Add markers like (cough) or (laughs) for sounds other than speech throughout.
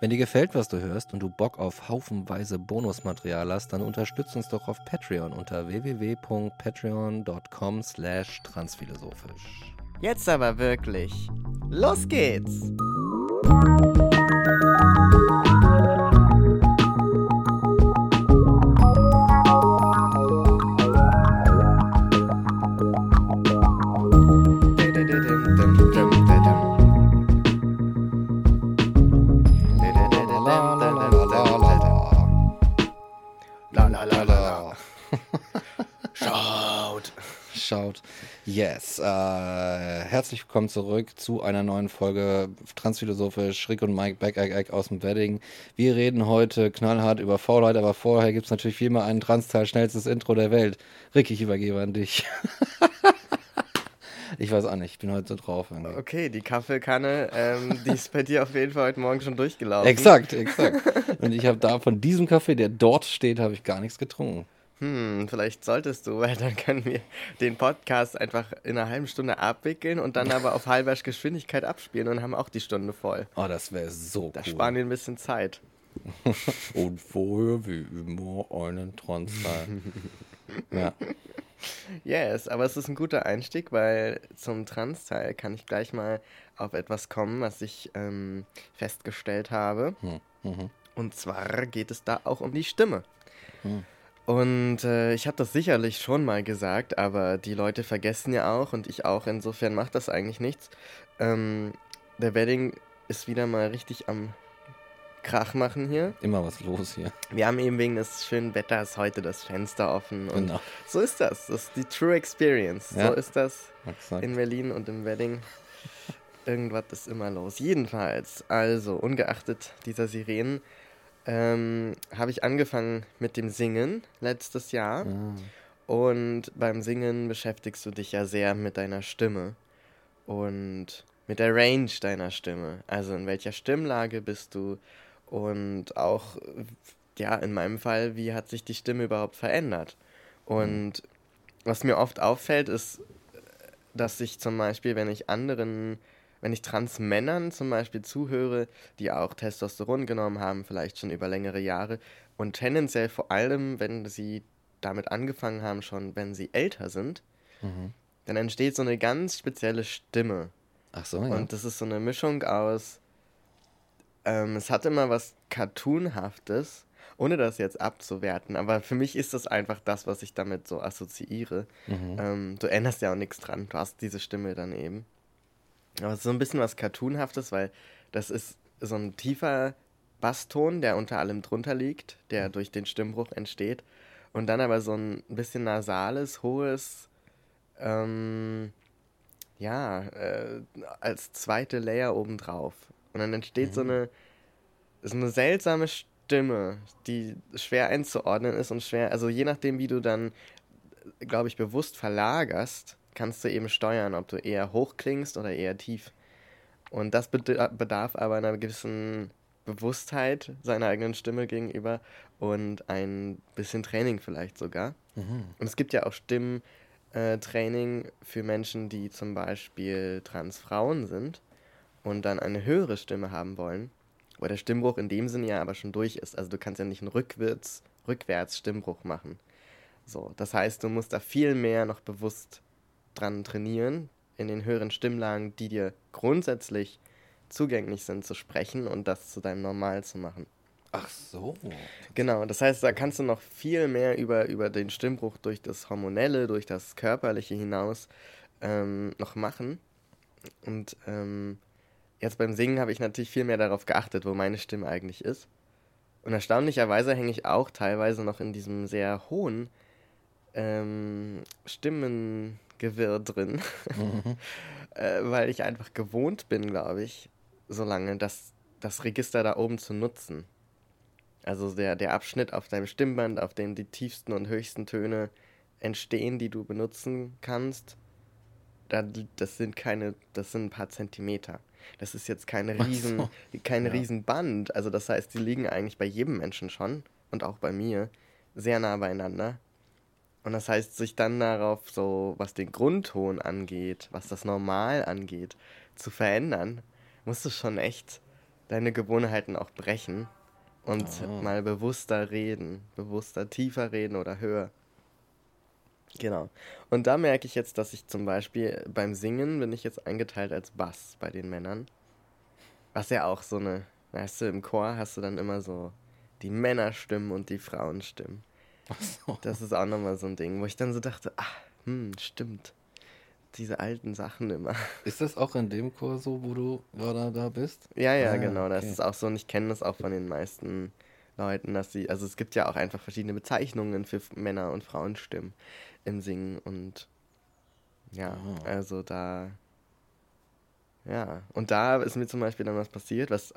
Wenn dir gefällt, was du hörst und du Bock auf haufenweise Bonusmaterial hast, dann unterstützt uns doch auf Patreon unter www.patreon.com slash transphilosophisch. Jetzt aber wirklich. Los geht's! Yes, äh, herzlich willkommen zurück zu einer neuen Folge Transphilosophisch. Rick und Mike back egg, aus dem Wedding. Wir reden heute knallhart über Faulheit, aber vorher gibt es natürlich wie immer einen Transteil schnellstes Intro der Welt. Rick, ich übergebe an dich. (laughs) ich weiß auch nicht, ich bin heute so drauf. Irgendwie. Okay, die Kaffeekanne, ähm, die ist bei dir auf jeden Fall heute Morgen schon durchgelaufen. Exakt, exakt. Und ich habe da von diesem Kaffee, der dort steht, habe ich gar nichts getrunken. Hm, vielleicht solltest du, (laughs) weil dann können wir den Podcast einfach in einer halben Stunde abwickeln und dann aber auf (laughs) halber Geschwindigkeit abspielen und haben auch die Stunde voll. Oh, das wäre so da cool. Da sparen wir ein bisschen Zeit. (laughs) und vorher wie immer einen Transfer. ja. Yes, aber es ist ein guter Einstieg, weil zum Trans-Teil kann ich gleich mal auf etwas kommen, was ich ähm, festgestellt habe. Hm. Mhm. Und zwar geht es da auch um die Stimme. Hm. Und äh, ich habe das sicherlich schon mal gesagt, aber die Leute vergessen ja auch und ich auch. Insofern macht das eigentlich nichts. Ähm, der Wedding ist wieder mal richtig am Krach machen hier. Immer was los hier. Wir haben eben wegen des schönen Wetters heute das Fenster offen. Und genau. so ist das. Das ist die True Experience. Ja. So ist das Exakt. in Berlin und im Wedding. Irgendwas ist immer los. Jedenfalls, also ungeachtet dieser Sirenen, ähm, habe ich angefangen mit dem Singen letztes Jahr. Ah. Und beim Singen beschäftigst du dich ja sehr mit deiner Stimme und mit der Range deiner Stimme. Also in welcher Stimmlage bist du und auch, ja, in meinem Fall, wie hat sich die Stimme überhaupt verändert? Und was mir oft auffällt, ist, dass ich zum Beispiel, wenn ich anderen wenn ich Transmännern zum Beispiel zuhöre, die auch Testosteron genommen haben, vielleicht schon über längere Jahre und tendenziell vor allem, wenn sie damit angefangen haben, schon wenn sie älter sind, mhm. dann entsteht so eine ganz spezielle Stimme. Ach so, ja. Und das ist so eine Mischung aus, ähm, es hat immer was Cartoonhaftes, ohne das jetzt abzuwerten, aber für mich ist das einfach das, was ich damit so assoziiere. Mhm. Ähm, du änderst ja auch nichts dran, du hast diese Stimme dann eben. Aber es ist so ein bisschen was Cartoonhaftes, weil das ist so ein tiefer Basston, der unter allem drunter liegt, der durch den Stimmbruch entsteht. Und dann aber so ein bisschen nasales, hohes, ähm, ja, äh, als zweite Layer obendrauf. Und dann entsteht mhm. so eine, so eine seltsame Stimme, die schwer einzuordnen ist und schwer, also je nachdem, wie du dann, glaube ich, bewusst verlagerst, kannst du eben steuern, ob du eher hoch klingst oder eher tief. Und das bedarf aber einer gewissen Bewusstheit seiner eigenen Stimme gegenüber und ein bisschen Training vielleicht sogar. Mhm. Und es gibt ja auch Stimmtraining äh, für Menschen, die zum Beispiel Transfrauen sind und dann eine höhere Stimme haben wollen, wo der Stimmbruch in dem Sinne ja aber schon durch ist. Also du kannst ja nicht einen rückwärts, rückwärts Stimmbruch machen. So, das heißt, du musst da viel mehr noch bewusst dran trainieren, in den höheren Stimmlagen, die dir grundsätzlich zugänglich sind, zu sprechen und das zu deinem Normal zu machen. Ach so. Genau, das heißt, da kannst du noch viel mehr über, über den Stimmbruch durch das Hormonelle, durch das Körperliche hinaus ähm, noch machen. Und ähm, jetzt beim Singen habe ich natürlich viel mehr darauf geachtet, wo meine Stimme eigentlich ist. Und erstaunlicherweise hänge ich auch teilweise noch in diesem sehr hohen ähm, Stimmen, Gewirr drin, mhm. (laughs) äh, weil ich einfach gewohnt bin, glaube ich, so lange, das, das Register da oben zu nutzen. Also der, der Abschnitt auf deinem Stimmband, auf dem die tiefsten und höchsten Töne entstehen, die du benutzen kannst, das sind keine, das sind ein paar Zentimeter. Das ist jetzt keine riesen, so. kein ja. Riesenband. Also das heißt, die liegen eigentlich bei jedem Menschen schon und auch bei mir sehr nah beieinander. Und das heißt, sich dann darauf so, was den Grundton angeht, was das Normal angeht, zu verändern, musst du schon echt deine Gewohnheiten auch brechen und oh. mal bewusster reden, bewusster tiefer reden oder höher. Genau. Und da merke ich jetzt, dass ich zum Beispiel beim Singen bin ich jetzt eingeteilt als Bass bei den Männern. Was ja auch so eine, weißt du, im Chor hast du dann immer so die Männerstimmen und die Frauenstimmen. So. Das ist auch nochmal so ein Ding, wo ich dann so dachte, ach, hm, stimmt. Diese alten Sachen immer. Ist das auch in dem Chor so, wo du gerade da bist? Ja, ja, ah, genau. Das ist auch so und ich kenne das auch von den meisten Leuten, dass sie, also es gibt ja auch einfach verschiedene Bezeichnungen für Männer- und Frauenstimmen im Singen und ja, oh. also da, ja, und da ist mir zum Beispiel dann was passiert, was,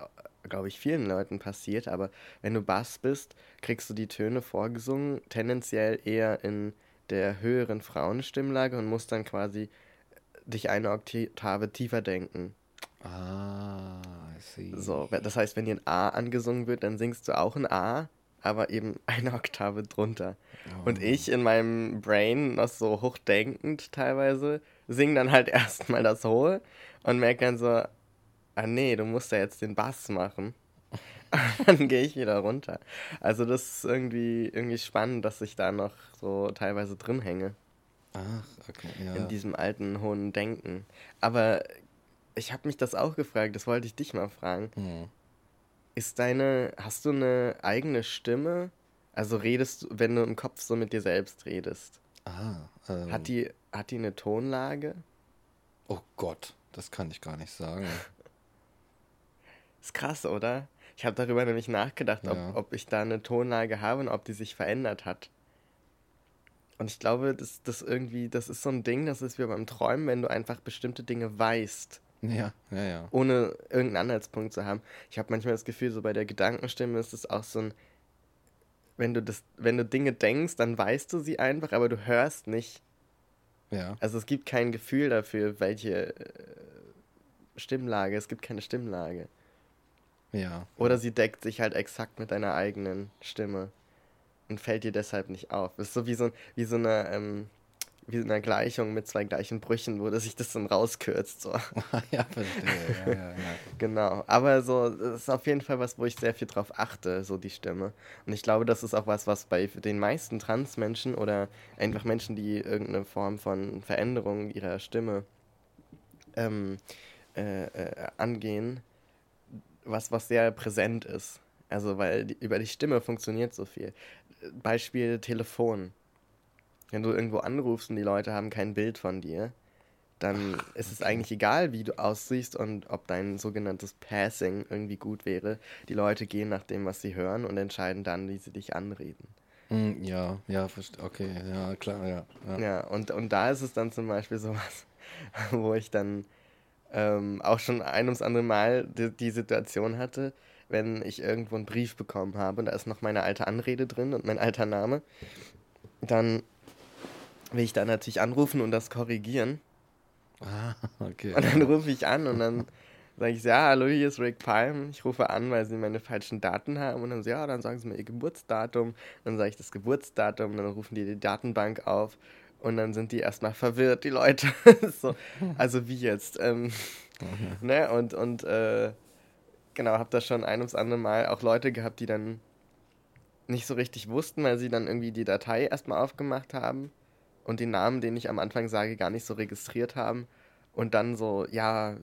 glaube ich, vielen Leuten passiert, aber wenn du Bass bist, kriegst du die Töne vorgesungen, tendenziell eher in der höheren Frauenstimmlage und musst dann quasi dich eine Oktave tiefer denken. Ah, I see. So, das heißt, wenn dir ein A angesungen wird, dann singst du auch ein A, aber eben (laughs) eine Oktave drunter. Oh. Und ich in meinem Brain noch so hochdenkend teilweise singe dann halt (laughs) erstmal das Hohe und merke dann so, ah nee, du musst ja jetzt den Bass machen. (laughs) dann gehe ich wieder runter. Also das ist irgendwie, irgendwie spannend, dass ich da noch so teilweise drin hänge. Ach, okay, ja. In diesem alten hohen Denken. Aber ich habe mich das auch gefragt, das wollte ich dich mal fragen. Hm. Ist deine, hast du eine eigene Stimme? Also redest du, wenn du im Kopf so mit dir selbst redest? Ah, ähm, hat die, hat die eine Tonlage? Oh Gott, das kann ich gar nicht sagen. (laughs) ist krass, oder? Ich habe darüber nämlich nachgedacht, ob, ja. ob ich da eine Tonlage habe und ob die sich verändert hat. Und ich glaube, das, das irgendwie, das ist so ein Ding, das ist wie beim Träumen, wenn du einfach bestimmte Dinge weißt. Ja, ja, ja. Ohne irgendeinen Anhaltspunkt zu haben. Ich habe manchmal das Gefühl, so bei der Gedankenstimme ist es auch so ein, wenn du das, wenn du Dinge denkst, dann weißt du sie einfach, aber du hörst nicht. Ja. Also es gibt kein Gefühl dafür, welche äh, Stimmlage, es gibt keine Stimmlage. Ja. Oder sie deckt sich halt exakt mit deiner eigenen Stimme und fällt dir deshalb nicht auf. ist so wie so, wie so eine, ähm, wie in einer Gleichung mit zwei gleichen Brüchen, wo sich das dann rauskürzt. So. (laughs) ja, verstehe. Ja, ja, ja. genau. Aber so, das ist auf jeden Fall was, wo ich sehr viel drauf achte, so die Stimme. Und ich glaube, das ist auch was, was bei den meisten Transmenschen oder einfach Menschen, die irgendeine Form von Veränderung ihrer Stimme ähm, äh, äh, angehen, was, was sehr präsent ist. Also, weil die, über die Stimme funktioniert so viel. Beispiel Telefon wenn du irgendwo anrufst und die Leute haben kein Bild von dir, dann Ach, ist es eigentlich egal, wie du aussiehst und ob dein sogenanntes Passing irgendwie gut wäre. Die Leute gehen nach dem, was sie hören und entscheiden dann, wie sie dich anreden. Hm, ja, ja, okay, ja, klar, ja. Ja, ja und, und da ist es dann zum Beispiel sowas, (laughs) wo ich dann ähm, auch schon ein ums andere Mal die, die Situation hatte, wenn ich irgendwo einen Brief bekommen habe und da ist noch meine alte Anrede drin und mein alter Name, dann will ich da natürlich anrufen und das korrigieren. Ah, okay. Und dann rufe ich an und dann sage ich, ja, hallo, hier ist Rick Palm. Ich rufe an, weil sie meine falschen Daten haben. Und dann so, ja, dann sagen sie mir ihr Geburtsdatum. Dann sage ich das Geburtsdatum, dann rufen die die Datenbank auf. Und dann sind die erstmal verwirrt, die Leute. (laughs) so, also wie jetzt? Ähm, okay. ne? Und, und äh, genau, habe da schon ein ums andere Mal auch Leute gehabt, die dann nicht so richtig wussten, weil sie dann irgendwie die Datei erstmal aufgemacht haben und den Namen, den ich am Anfang sage, gar nicht so registriert haben. Und dann so, ja,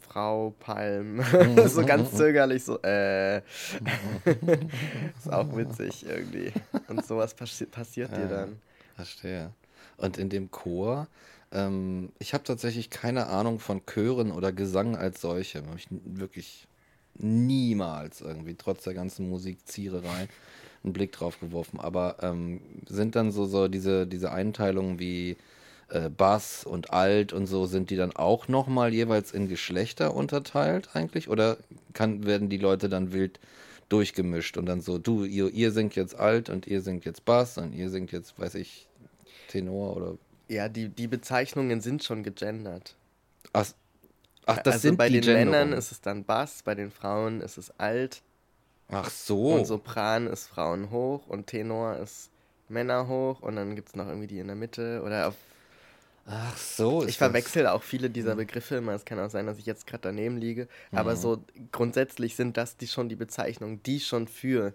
Frau Palm. (laughs) so ganz (laughs) zögerlich, so, äh. ist auch witzig irgendwie. Und sowas passi passiert dir dann. Verstehe. Und in dem Chor, ähm, ich habe tatsächlich keine Ahnung von Chören oder Gesang als solche. Habe ich wirklich niemals irgendwie, trotz der ganzen Musikziererei einen Blick drauf geworfen. Aber ähm, sind dann so, so diese, diese Einteilungen wie äh, Bass und Alt und so, sind die dann auch nochmal jeweils in Geschlechter unterteilt eigentlich? Oder kann, werden die Leute dann wild durchgemischt und dann so, du, ihr, ihr singt jetzt alt und ihr singt jetzt Bass und ihr singt jetzt, weiß ich, Tenor oder. Ja, die, die Bezeichnungen sind schon gegendert. Ach, ach das also sind bei die den Männern Genderungen. ist es dann Bass, bei den Frauen ist es alt Ach so. und Sopran ist Frauen hoch und Tenor ist Männer hoch und dann gibt es noch irgendwie die in der Mitte oder auf Ach so. Ich verwechsel auch viele dieser Begriffe immer. Es kann auch sein, dass ich jetzt gerade daneben liege. Aber so grundsätzlich sind das die schon die Bezeichnungen, die schon für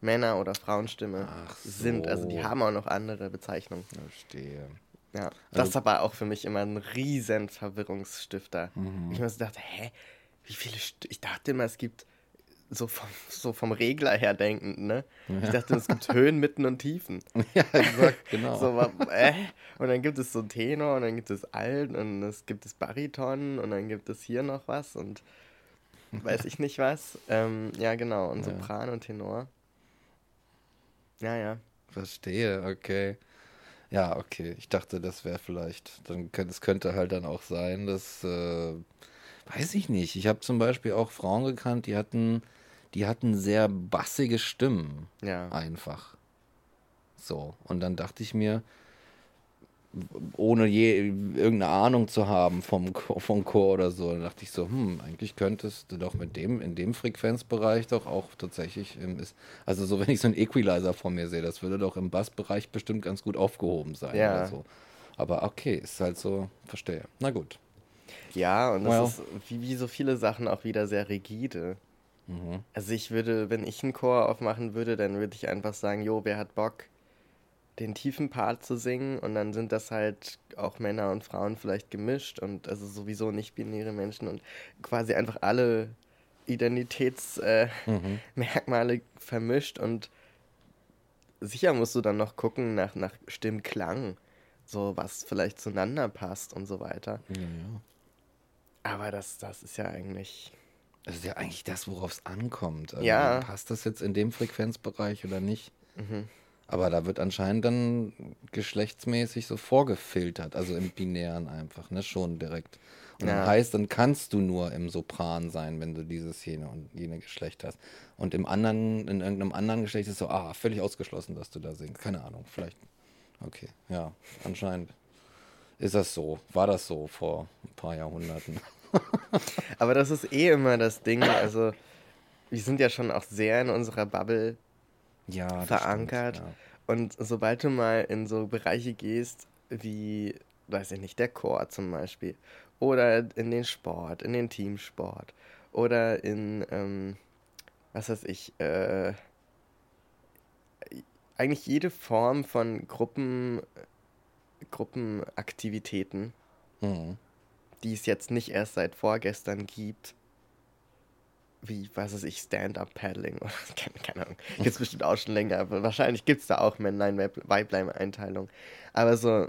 Männer- oder Frauenstimme Ach sind. Also die so. haben auch noch andere Bezeichnungen. Verstehe. Ja. Also Das ist aber auch für mich immer ein riesen Verwirrungsstifter. Mhm. Ich mir so dachte, hä, wie viele St Ich dachte immer, es gibt so vom, so vom Regler her denkend, ne? Ich dachte, es gibt Höhen, Mitten und Tiefen. (laughs) Ja, exakt, genau. So, äh? Und dann gibt es so Tenor und dann gibt es Alt und es gibt es Bariton und dann gibt es hier noch was und weiß ich nicht was. (laughs) Ähm, ja, genau. Und Ja. Sopran und Tenor. Ja, ja. Verstehe, okay. Ja, okay. Ich dachte, das wäre vielleicht, dann könnte es könnte halt dann auch sein, dass, äh, weiß ich nicht. Ich habe zum Beispiel auch Frauen gekannt, die hatten, die hatten sehr bassige Stimmen. Ja. Einfach. So. Und dann dachte ich mir, ohne je irgendeine Ahnung zu haben vom, Chor- vom Chor oder so, dann dachte ich so, hm, eigentlich könntest du doch mit dem, in dem Frequenzbereich doch auch tatsächlich, im, ist, also so wenn ich so einen Equalizer vor mir sehe, das würde doch im Bassbereich bestimmt ganz gut aufgehoben sein Ja. oder so. Aber okay, ist halt so, verstehe. Na gut. Ja, und das Well. ist wie, wie so viele Sachen auch wieder sehr rigide. Mhm. Also ich würde, wenn ich einen Chor aufmachen würde, dann würde ich einfach sagen, jo, wer hat Bock, den tiefen Part zu singen? Und dann sind das halt auch Männer und Frauen vielleicht gemischt und also sowieso nicht-binäre Menschen und quasi einfach alle Identitätsmerkmale äh, Mhm. (laughs) Vermischt und sicher musst du dann noch gucken nach, nach Stimmklang, so was vielleicht zueinander passt und so weiter. Ja, ja. Aber das, das ist ja eigentlich... Das ist ja eigentlich das, worauf es ankommt. Also Ja. Passt das jetzt in dem Frequenzbereich oder nicht? Mhm. Aber da wird anscheinend dann geschlechtsmäßig so vorgefiltert, also im Binären einfach, ne, schon direkt. Und Ja. dann heißt, dann kannst du nur im Sopran sein, wenn du dieses, jene und jene Geschlecht hast. Und im anderen, in irgendeinem anderen Geschlecht ist so, ah, völlig ausgeschlossen, dass du da singst. Keine Ahnung, vielleicht. Okay, ja, anscheinend ist das so. War das so vor ein paar Jahrhunderten. (laughs) Aber das ist eh immer das Ding. Also, wir sind ja schon auch sehr in unserer Bubble Ja, verankert. Stimmt, Und sobald du mal in so Bereiche gehst, wie, weiß ich nicht, der Chor zum Beispiel, oder in den Sport, in den Teamsport, oder in, ähm, was weiß ich, äh, eigentlich jede Form von Gruppen, Gruppenaktivitäten, ja. Mhm. Die es jetzt nicht erst seit vorgestern gibt, wie, was weiß ich, Stand-Up-Paddling oder (laughs) keine, keine Ahnung. Gibt es bestimmt auch schon länger, aber wahrscheinlich gibt es da auch Männlein-Weiblein-Einteilung. Aber so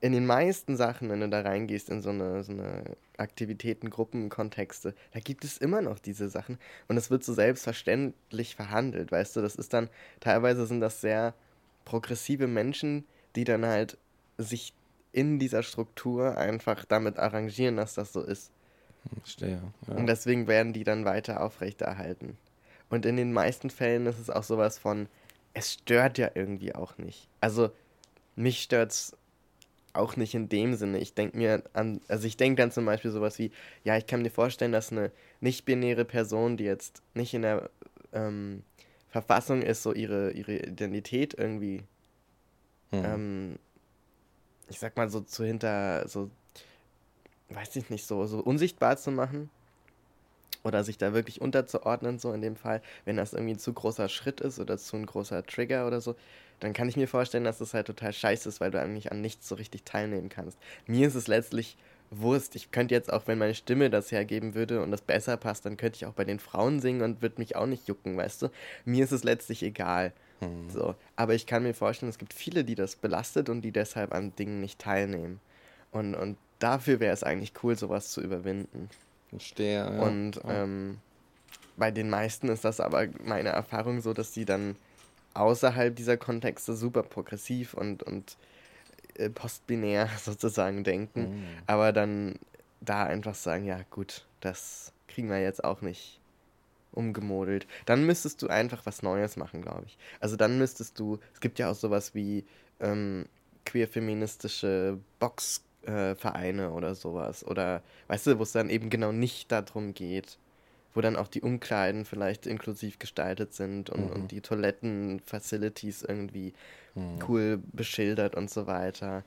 in den meisten Sachen, wenn du da reingehst in so eine, so eine Aktivitäten, Gruppenkontexte, da gibt es immer noch diese Sachen und es wird so selbstverständlich verhandelt, weißt du, das ist dann, teilweise sind das sehr progressive Menschen, die dann halt sich in dieser Struktur einfach damit arrangieren, dass das so ist. Verstehe. Ja. Und deswegen werden die dann weiter aufrechterhalten. Und in den meisten Fällen ist es auch sowas von, es stört ja irgendwie auch nicht. Also, mich stört's auch nicht in dem Sinne. Ich denke mir an, also ich denke dann zum Beispiel sowas wie, ja, ich kann mir vorstellen, dass eine nicht-binäre Person, die jetzt nicht in der ähm, Verfassung ist, so ihre, ihre Identität irgendwie Mhm. ähm, ich sag mal so zu hinter, so, weiß ich nicht, so, so unsichtbar zu machen oder sich da wirklich unterzuordnen, so in dem Fall, wenn das irgendwie ein zu großer Schritt ist oder zu ein großer Trigger oder so, dann kann ich mir vorstellen, dass das halt total scheiße ist, weil du eigentlich an nichts so richtig teilnehmen kannst. Mir ist es letztlich Wurst. Ich könnte jetzt auch, wenn meine Stimme das hergeben würde und das besser passt, dann könnte ich auch bei den Frauen singen und würde mich auch nicht jucken, weißt du? Mir ist es letztlich egal. Mhm. So, aber ich kann mir vorstellen, es gibt viele, die das belastet und die deshalb an Dingen nicht teilnehmen. Und, und dafür wäre es eigentlich cool, sowas zu überwinden. Verstehe. Ja. und ähm, bei den meisten ist das aber meine Erfahrung so, dass die dann außerhalb dieser Kontexte super progressiv und, und äh, postbinär (laughs) sozusagen denken, Mhm. aber dann da einfach sagen, ja gut, das kriegen wir jetzt auch nicht umgemodelt. Dann müsstest du einfach was Neues machen, glaube ich. Also dann müsstest du, es gibt ja auch sowas wie ähm, queer-feministische Boxvereine äh, oder sowas. Oder, weißt du, wo es dann eben genau nicht darum geht, wo dann auch die Umkleiden vielleicht inklusiv gestaltet sind und, mhm. und die Toiletten-Facilities irgendwie mhm. cool beschildert und so weiter.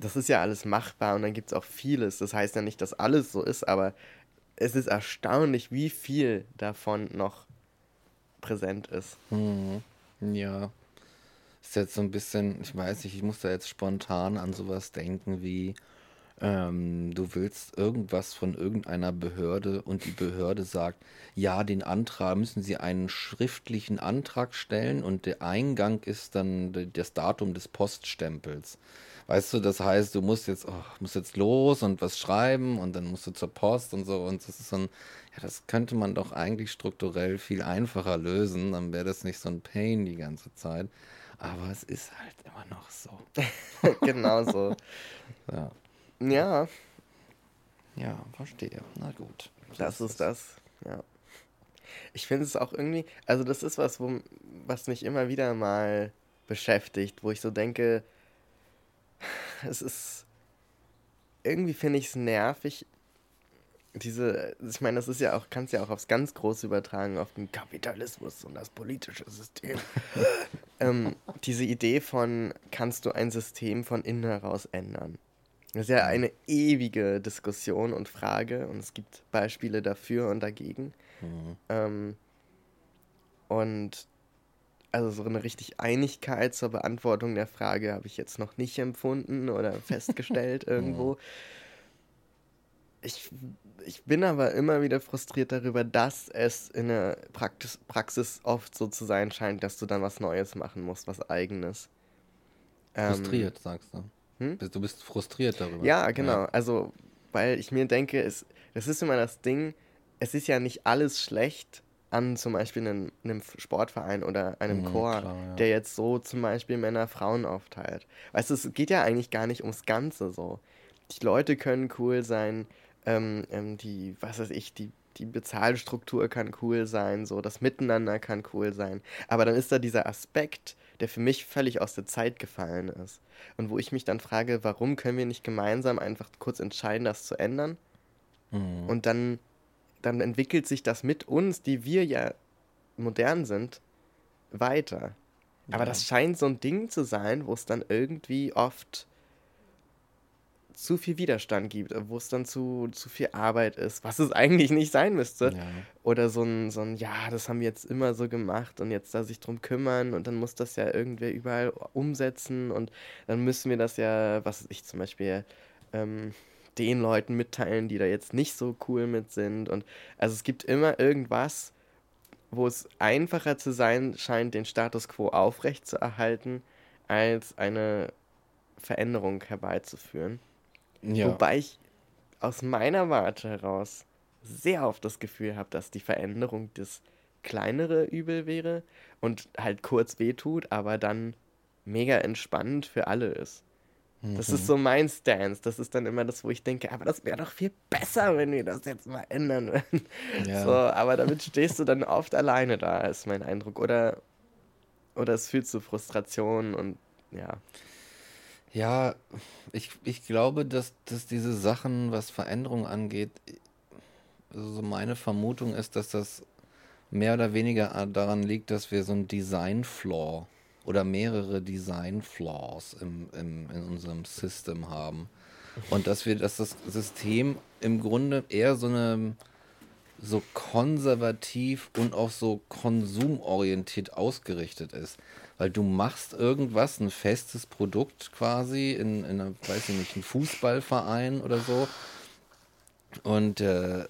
Das ist ja alles machbar und dann gibt es auch vieles. Das heißt ja nicht, dass alles so ist, aber es ist erstaunlich, wie viel davon noch präsent ist. Mhm. Ja. Ist jetzt so ein bisschen, ich weiß nicht, ich muss da jetzt spontan an sowas denken wie, ähm, du willst irgendwas von irgendeiner Behörde und die Behörde sagt, ja, den Antrag müssen sie einen schriftlichen Antrag stellen und der Eingang ist dann das Datum des Poststempels. Weißt du, das heißt, du musst jetzt, oh, musst jetzt los und was schreiben und dann musst du zur Post und so. Und das ist so ein, ja, das könnte man doch eigentlich strukturell viel einfacher lösen. Dann wäre das nicht so ein Pain die ganze Zeit. Aber es ist halt immer noch so. (laughs) genau so. (laughs) Ja. Ja. Ja, verstehe. Na gut. Das, das ist das, ja. Ich finde es auch irgendwie, also das ist was, wo, was mich immer wieder mal beschäftigt, wo ich so denke, es ist, irgendwie finde ich es nervig, diese, ich meine, das ist ja auch, kannst ja auch aufs ganz Große übertragen, auf den Kapitalismus und das politische System. (laughs) ähm, diese Idee von, kannst du ein System von innen heraus ändern? Das ist ja eine ewige Diskussion und Frage und es gibt Beispiele dafür und dagegen. Mhm. Ähm, und also so eine richtig Einigkeit zur Beantwortung der Frage habe ich jetzt noch nicht empfunden oder (laughs) festgestellt irgendwo. Ich, ich bin aber immer wieder frustriert darüber, dass es in der Praxis, Praxis oft so zu sein scheint, dass du dann was Neues machen musst, was eigenes. Frustriert, ähm, sagst du. Hm? Du bist frustriert darüber. Ja, genau. Ja. Also, weil ich mir denke, es, das ist immer das Ding, es ist ja nicht alles schlecht an zum Beispiel einem, einem Sportverein oder einem mhm, Chor, klar, ja. der jetzt so zum Beispiel Männer, Frauen aufteilt. Weißt du, es geht ja eigentlich gar nicht ums Ganze so. Die Leute können cool sein, ähm, ähm, die, was weiß ich, die, die Bezahlstruktur kann cool sein, so das Miteinander kann cool sein. Aber dann ist da dieser Aspekt, der für mich völlig aus der Zeit gefallen ist. Und wo ich mich dann frage, warum können wir nicht gemeinsam einfach kurz entscheiden, das zu ändern? Mhm. Und dann, dann entwickelt sich das mit uns, die wir ja modern sind, weiter. Aber ja. das scheint so ein Ding zu sein, wo es dann irgendwie oft zu viel Widerstand gibt, wo es dann zu, zu viel Arbeit ist, was es (laughs) eigentlich nicht sein müsste. Ja. Oder so ein, so ein, ja, das haben wir jetzt immer so gemacht und jetzt da sich drum kümmern und dann muss das ja irgendwer überall umsetzen und dann müssen wir das ja, was ich zum Beispiel, ähm, den Leuten mitteilen, die da jetzt nicht so cool mit sind. Und also es gibt immer irgendwas, wo es einfacher zu sein scheint, den Status quo aufrechtzuerhalten, als eine Veränderung herbeizuführen. Ja. Wobei ich aus meiner Warte heraus sehr oft das Gefühl habe, dass die Veränderung das kleinere Übel wäre und halt kurz wehtut, aber dann mega entspannend für alle ist. Mhm. Das ist mhm. so mein Stance. Das ist dann immer das, wo ich denke, aber das wäre doch viel besser, wenn wir das jetzt mal ändern würden. Ja. So, aber damit stehst du dann oft alleine da, ist mein Eindruck. Oder, oder es führt zu Frustration und ja. Ja, ich, ich glaube, dass, dass diese Sachen, was Veränderung angeht, also meine Vermutung ist, dass das mehr oder weniger daran liegt, dass wir so ein Design-Flaw oder mehrere Design-Flaws im, im, in unserem System haben. Und dass wir, dass das System im Grunde eher so eine so konservativ und auch so konsumorientiert ausgerichtet ist weil du machst irgendwas, ein festes Produkt quasi in, in einer, weiß ich nicht, ein Fußballverein oder so. Und äh,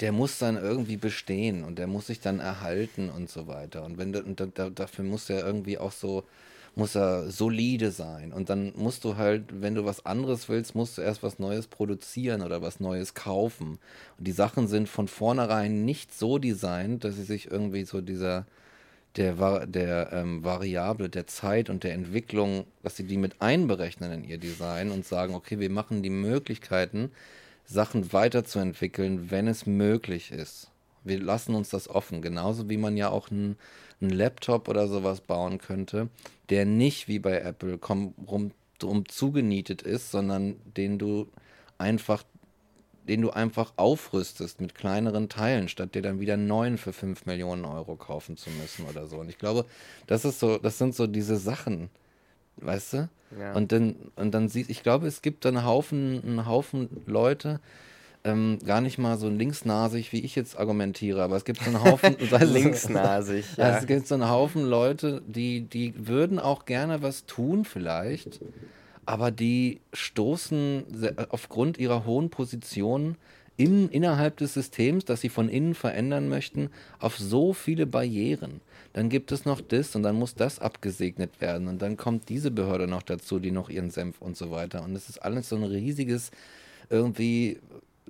der muss dann irgendwie bestehen und der muss sich dann erhalten und so weiter. Und wenn und da, dafür muss er irgendwie auch so, muss er solide sein. Und dann musst du halt, wenn du was anderes willst, musst du erst was Neues produzieren oder was Neues kaufen. Und die Sachen sind von vornherein nicht so designt, dass sie sich irgendwie so dieser der, der ähm, Variable der Zeit und der Entwicklung, dass sie die mit einberechnen in ihr Design und sagen, okay, wir machen die Möglichkeiten, Sachen weiterzuentwickeln, wenn es möglich ist. Wir lassen uns das offen. Genauso wie man ja auch einen, einen Laptop oder sowas bauen könnte, der nicht wie bei Apple komm, rum, rum zugenietet ist, sondern den du einfach den du einfach aufrüstest mit kleineren Teilen, statt dir dann wieder einen neuen für 5 Millionen Euro kaufen zu müssen oder so. Und ich glaube, das ist so, das sind so diese Sachen, weißt du? Ja. Und dann, und dann siehst, ich glaube, es gibt dann einen Haufen, einen Haufen Leute, ähm, gar nicht mal so linksnasig, wie ich jetzt argumentiere, aber es gibt so einen Haufen. (laughs) (laughs) linksnasig, ja. Also es gibt so einen Haufen Leute, die, die würden auch gerne was tun, vielleicht, aber die stoßen aufgrund ihrer hohen Position in, innerhalb des Systems, das sie von innen verändern möchten, auf so viele Barrieren. Dann gibt es noch das und dann muss das abgesegnet werden und dann kommt diese Behörde noch dazu, die noch ihren Senf und so weiter. Und es ist alles so ein riesiges, irgendwie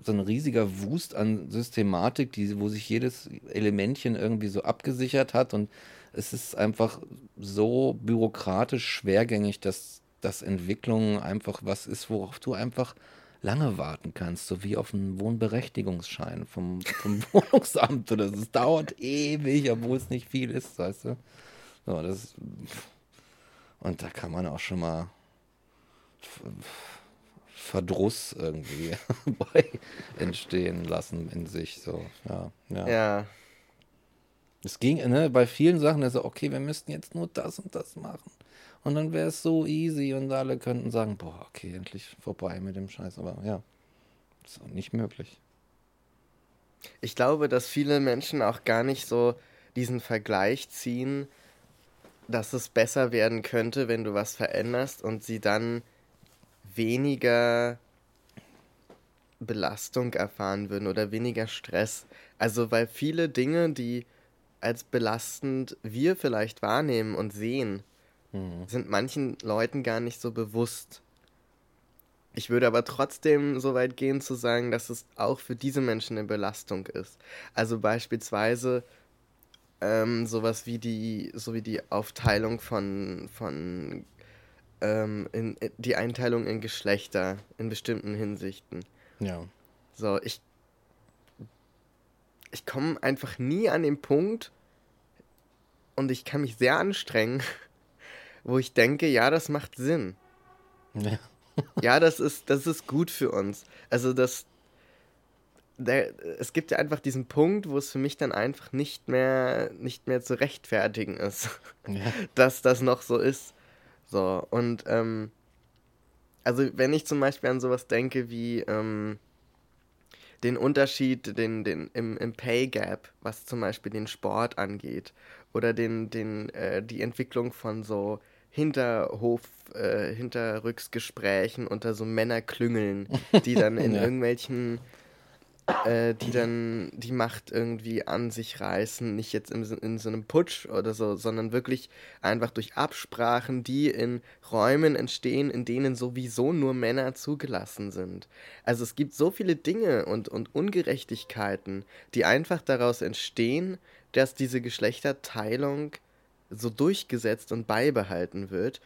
so ein riesiger Wust an Systematik, die, wo sich jedes Elementchen irgendwie so abgesichert hat und es ist einfach so bürokratisch schwergängig, dass dass Entwicklung einfach was ist, worauf du einfach lange warten kannst, so wie auf einen Wohnberechtigungsschein vom, vom (laughs) Wohnungsamt oder Es dauert ewig, obwohl es nicht viel ist, weißt du. So, das, und da kann man auch schon mal Verdruss irgendwie (laughs) bei entstehen lassen in sich. So, ja. Ja. ja. Es ging, ne, bei vielen Sachen, also, okay, wir müssten jetzt nur das und das machen. Und dann wäre es so easy und alle könnten sagen, boah, okay, endlich vorbei mit dem Scheiß. Aber ja, ist auch nicht möglich. Ich glaube, dass viele Menschen auch gar nicht so diesen Vergleich ziehen, dass es besser werden könnte, wenn du was veränderst und sie dann weniger Belastung erfahren würden oder weniger Stress. Also weil viele Dinge, die als belastend wir vielleicht wahrnehmen und sehen, mhm. sind manchen Leuten gar nicht so bewusst. Ich würde aber trotzdem so weit gehen zu sagen, dass es auch für diese Menschen eine Belastung ist. Also beispielsweise ähm, sowas wie die, so wie die Aufteilung von, von ähm, in, in, die Einteilung in Geschlechter in bestimmten Hinsichten. Ja. So, ich, ich komme einfach nie an den Punkt und ich kann mich sehr anstrengen, wo ich denke, ja, das macht Sinn. Ja, ja das, ist, das ist gut für uns. Also das, der, es gibt ja einfach diesen Punkt, wo es für mich dann einfach nicht mehr, nicht mehr zu rechtfertigen ist, ja. (laughs) dass das noch so ist. So, und ähm, also wenn ich zum Beispiel an sowas denke wie ähm, den Unterschied den, den, im, im Pay Gap, was zum Beispiel den Sport angeht, oder den, den, äh, die Entwicklung von so Hinterhof, äh, Hinterrücksgesprächen unter so Männerklüngeln, (laughs) die dann in ja. irgendwelchen, äh, die dann die Macht irgendwie an sich reißen, nicht jetzt in, in so einem Putsch oder so, sondern wirklich einfach durch Absprachen, die in Räumen entstehen, in denen sowieso nur Männer zugelassen sind. Also es gibt so viele Dinge und, und Ungerechtigkeiten, die einfach daraus entstehen, dass diese Geschlechterteilung so durchgesetzt und beibehalten wird.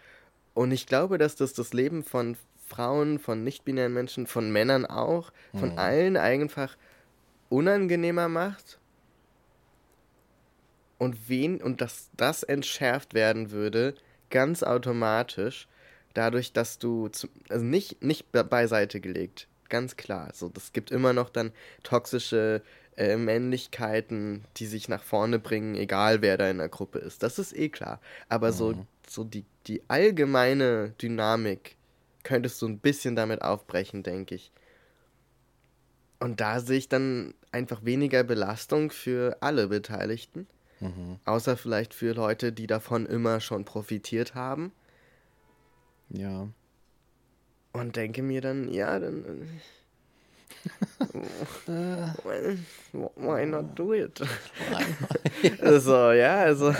Und ich glaube, dass das das Leben von Frauen, von nicht-binären Menschen, von Männern auch, von mhm. allen einfach unangenehmer macht. Und wen und dass das entschärft werden würde, ganz automatisch, dadurch, dass du zu, also nicht, nicht beiseite gelegt, ganz klar. Das gibt immer noch dann toxische äh, Männlichkeiten, die sich nach vorne bringen, egal wer da in der Gruppe ist. Das ist eh klar. Aber mhm. so, so die, die allgemeine Dynamik könntest du ein bisschen damit aufbrechen, denke ich. Und da sehe ich dann einfach weniger Belastung für alle Beteiligten. Mhm. Außer vielleicht für Leute, die davon immer schon profitiert haben. Ja. Und denke mir dann, ja, dann äh, why not do it? (laughs) so, ja, also.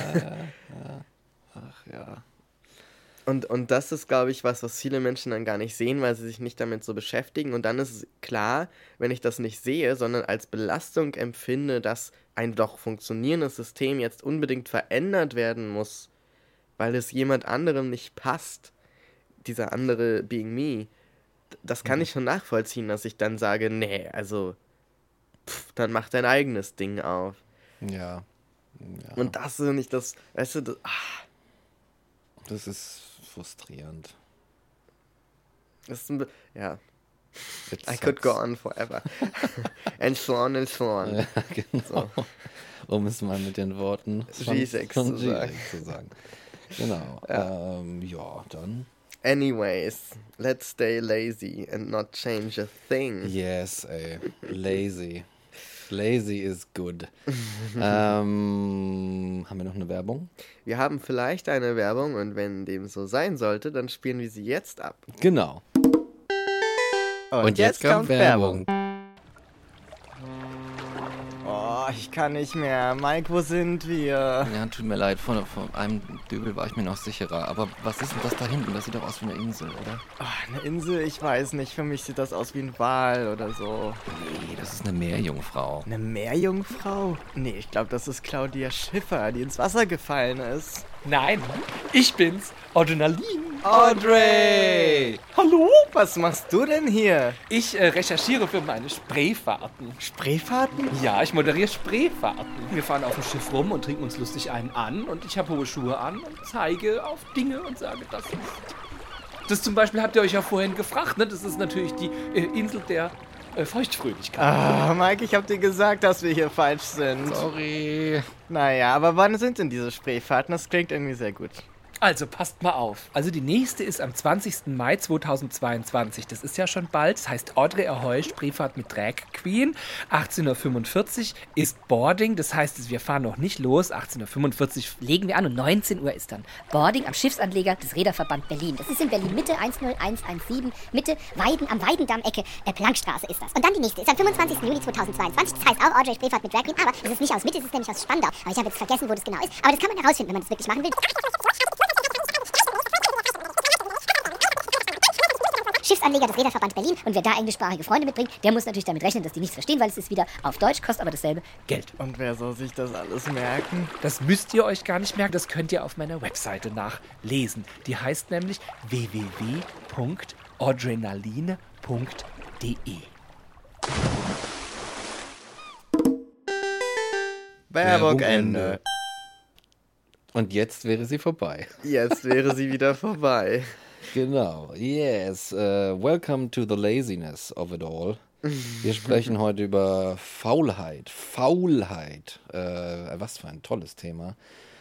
Ach ja. Und, und das ist, glaube ich, was, was viele Menschen dann gar nicht sehen, weil sie sich nicht damit so beschäftigen. Und dann ist es klar, wenn ich das nicht sehe, sondern als Belastung empfinde, dass ein doch funktionierendes System jetzt unbedingt verändert werden muss, weil es jemand anderem nicht passt, dieser andere Being Me, das kann mhm. ich schon nachvollziehen, dass ich dann sage, nee, also pff, dann mach dein eigenes Ding auf. Ja. ja. Und das ist nicht das, weißt du, das, ah, Das ist frustrierend. das ist ein, ja, It I could go sucks. on forever. (laughs) (laughs) and so on and so on. Ja, genau. Um es mal mit den Worten von, G6 von zu G6 sagen. zu sagen. Genau. Ja, ähm, ja dann. Anyways, let's stay lazy and not change a thing. Yes, ey. Lazy. Lazy is good. (laughs) ähm, haben wir noch eine Werbung? Wir haben vielleicht eine Werbung und wenn dem so sein sollte, dann spielen wir sie jetzt ab. Genau. Und, Oh, ich kann nicht mehr. Mike, wo sind wir? Ja, tut mir leid, von, von einem Dübel war ich mir noch sicherer. Aber was ist denn das da hinten? Das sieht doch aus wie eine Insel, oder? Ach, eine Insel, ich weiß nicht. Für mich sieht das aus wie ein Wal oder so. Nee, das ist eine Meerjungfrau. Eine Meerjungfrau? Nee, ich glaube, das ist Claudia Schiffer, die ins Wasser gefallen ist. Nein, ich bin's, Adrenalin. Audrey! Hallo? Was machst du denn hier? Ich äh, recherchiere für meine Spreefahrten. Spreefahrten? Ja, ich moderiere Spreefahrten. Wir fahren auf dem Schiff rum und trinken uns lustig einen an und ich habe hohe Schuhe an und zeige auf Dinge und sage, das ist... Das zum Beispiel habt ihr euch ja vorhin gefragt, ne? Das ist natürlich die äh, Insel der äh, Feuchtfröhlichkeit. Ah, Mike, ich hab dir gesagt, dass wir hier falsch sind. Sorry. Naja, aber wann sind denn diese Spreefahrten? Das klingt irgendwie sehr gut. Also passt mal auf. Also die nächste ist am 20. Mai 2022. Das ist ja schon bald. Das heißt Audrey Ahoy, Spreefahrt mit Drag Queen. 18.45 Uhr ist Boarding. Das heißt, wir fahren noch nicht los. 18.45 Uhr legen wir an und 19 Uhr ist dann Boarding am Schiffsanleger des Reederverband Berlin. Das ist in Berlin Mitte 10117 Mitte Weiden am Weidendamm-Ecke äh, Plankstraße ist das. Und dann die nächste ist am 25. Juli 2022. Das heißt auch Audrey Spreefahrt mit Drag Queen, aber es ist nicht aus Mitte, es ist nämlich aus Spandau. Aber ich habe jetzt vergessen, wo das genau ist. Aber das kann man herausfinden, wenn man das wirklich machen will. Schiffsanleger des Reederverband Berlin. Und wer da englischsprachige Freunde mitbringt, der muss natürlich damit rechnen, dass die nichts verstehen, weil es ist wieder auf Deutsch, kostet aber dasselbe Geld. Und wer soll sich das alles merken? Das müsst ihr euch gar nicht merken, das könnt ihr auf meiner Webseite nachlesen. Die heißt nämlich www.adrenaline.de. Werbung Ende. Und jetzt wäre sie vorbei. Jetzt wäre sie wieder vorbei. (laughs) Genau. Yes. Uh, welcome to the laziness of it all. Wir sprechen (laughs) heute über Faulheit. Faulheit. Äh, was für ein tolles Thema.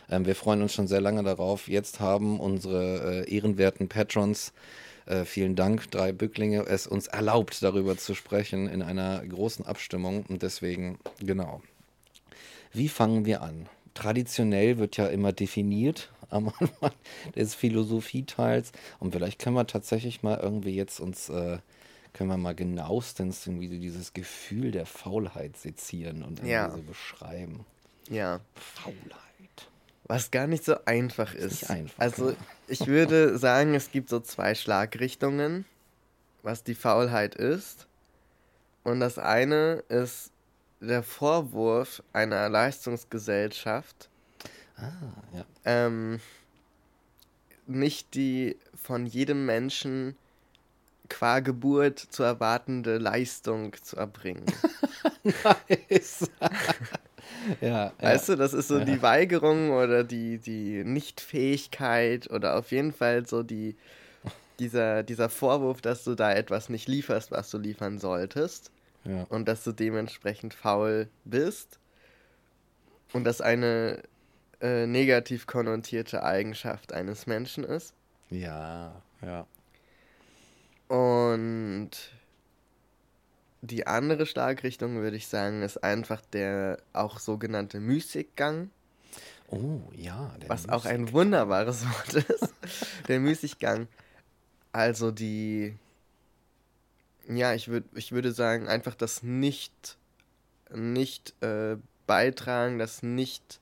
Ähm, wir freuen uns schon sehr lange darauf. Jetzt haben unsere äh, ehrenwerten Patrons, vielen Dank, drei Bücklinge, es uns erlaubt, darüber zu sprechen in einer großen Abstimmung. Und deswegen, genau. Wie fangen wir an? Traditionell wird ja immer definiert (laughs) am Anfang des Philosophieteils. Und vielleicht können wir tatsächlich mal irgendwie jetzt uns, äh, können wir mal genauestens irgendwie so dieses Gefühl der Faulheit sezieren und irgendwie Ja. so beschreiben. Ja. Faulheit. Was gar nicht so einfach ist. nicht einfach, also, ich würde (laughs) sagen, es gibt so zwei Schlagrichtungen, was die Faulheit ist. Und das eine ist der Vorwurf einer Leistungsgesellschaft, Ja. ähm, nicht die von jedem Menschen qua Geburt zu erwartende Leistung zu erbringen. (laughs) Nice. ja, Weißt ja. du, das ist so Ja. die Weigerung oder die, die Nichtfähigkeit oder auf jeden Fall so die, dieser, dieser Vorwurf, dass du da etwas nicht lieferst, was du liefern solltest ja. und dass du dementsprechend faul bist und das eine äh, negativ konnotierte Eigenschaft eines Menschen ist. ja, ja. Und die andere Schlagrichtung, würde ich sagen, ist einfach der auch sogenannte Müßiggang. Oh, ja. Was auch ein wunderbares Wort ist. Der Müßiggang. Also die. Ja, ich, würd, ich würde sagen, einfach das Nicht. Nicht äh, beitragen, das Nicht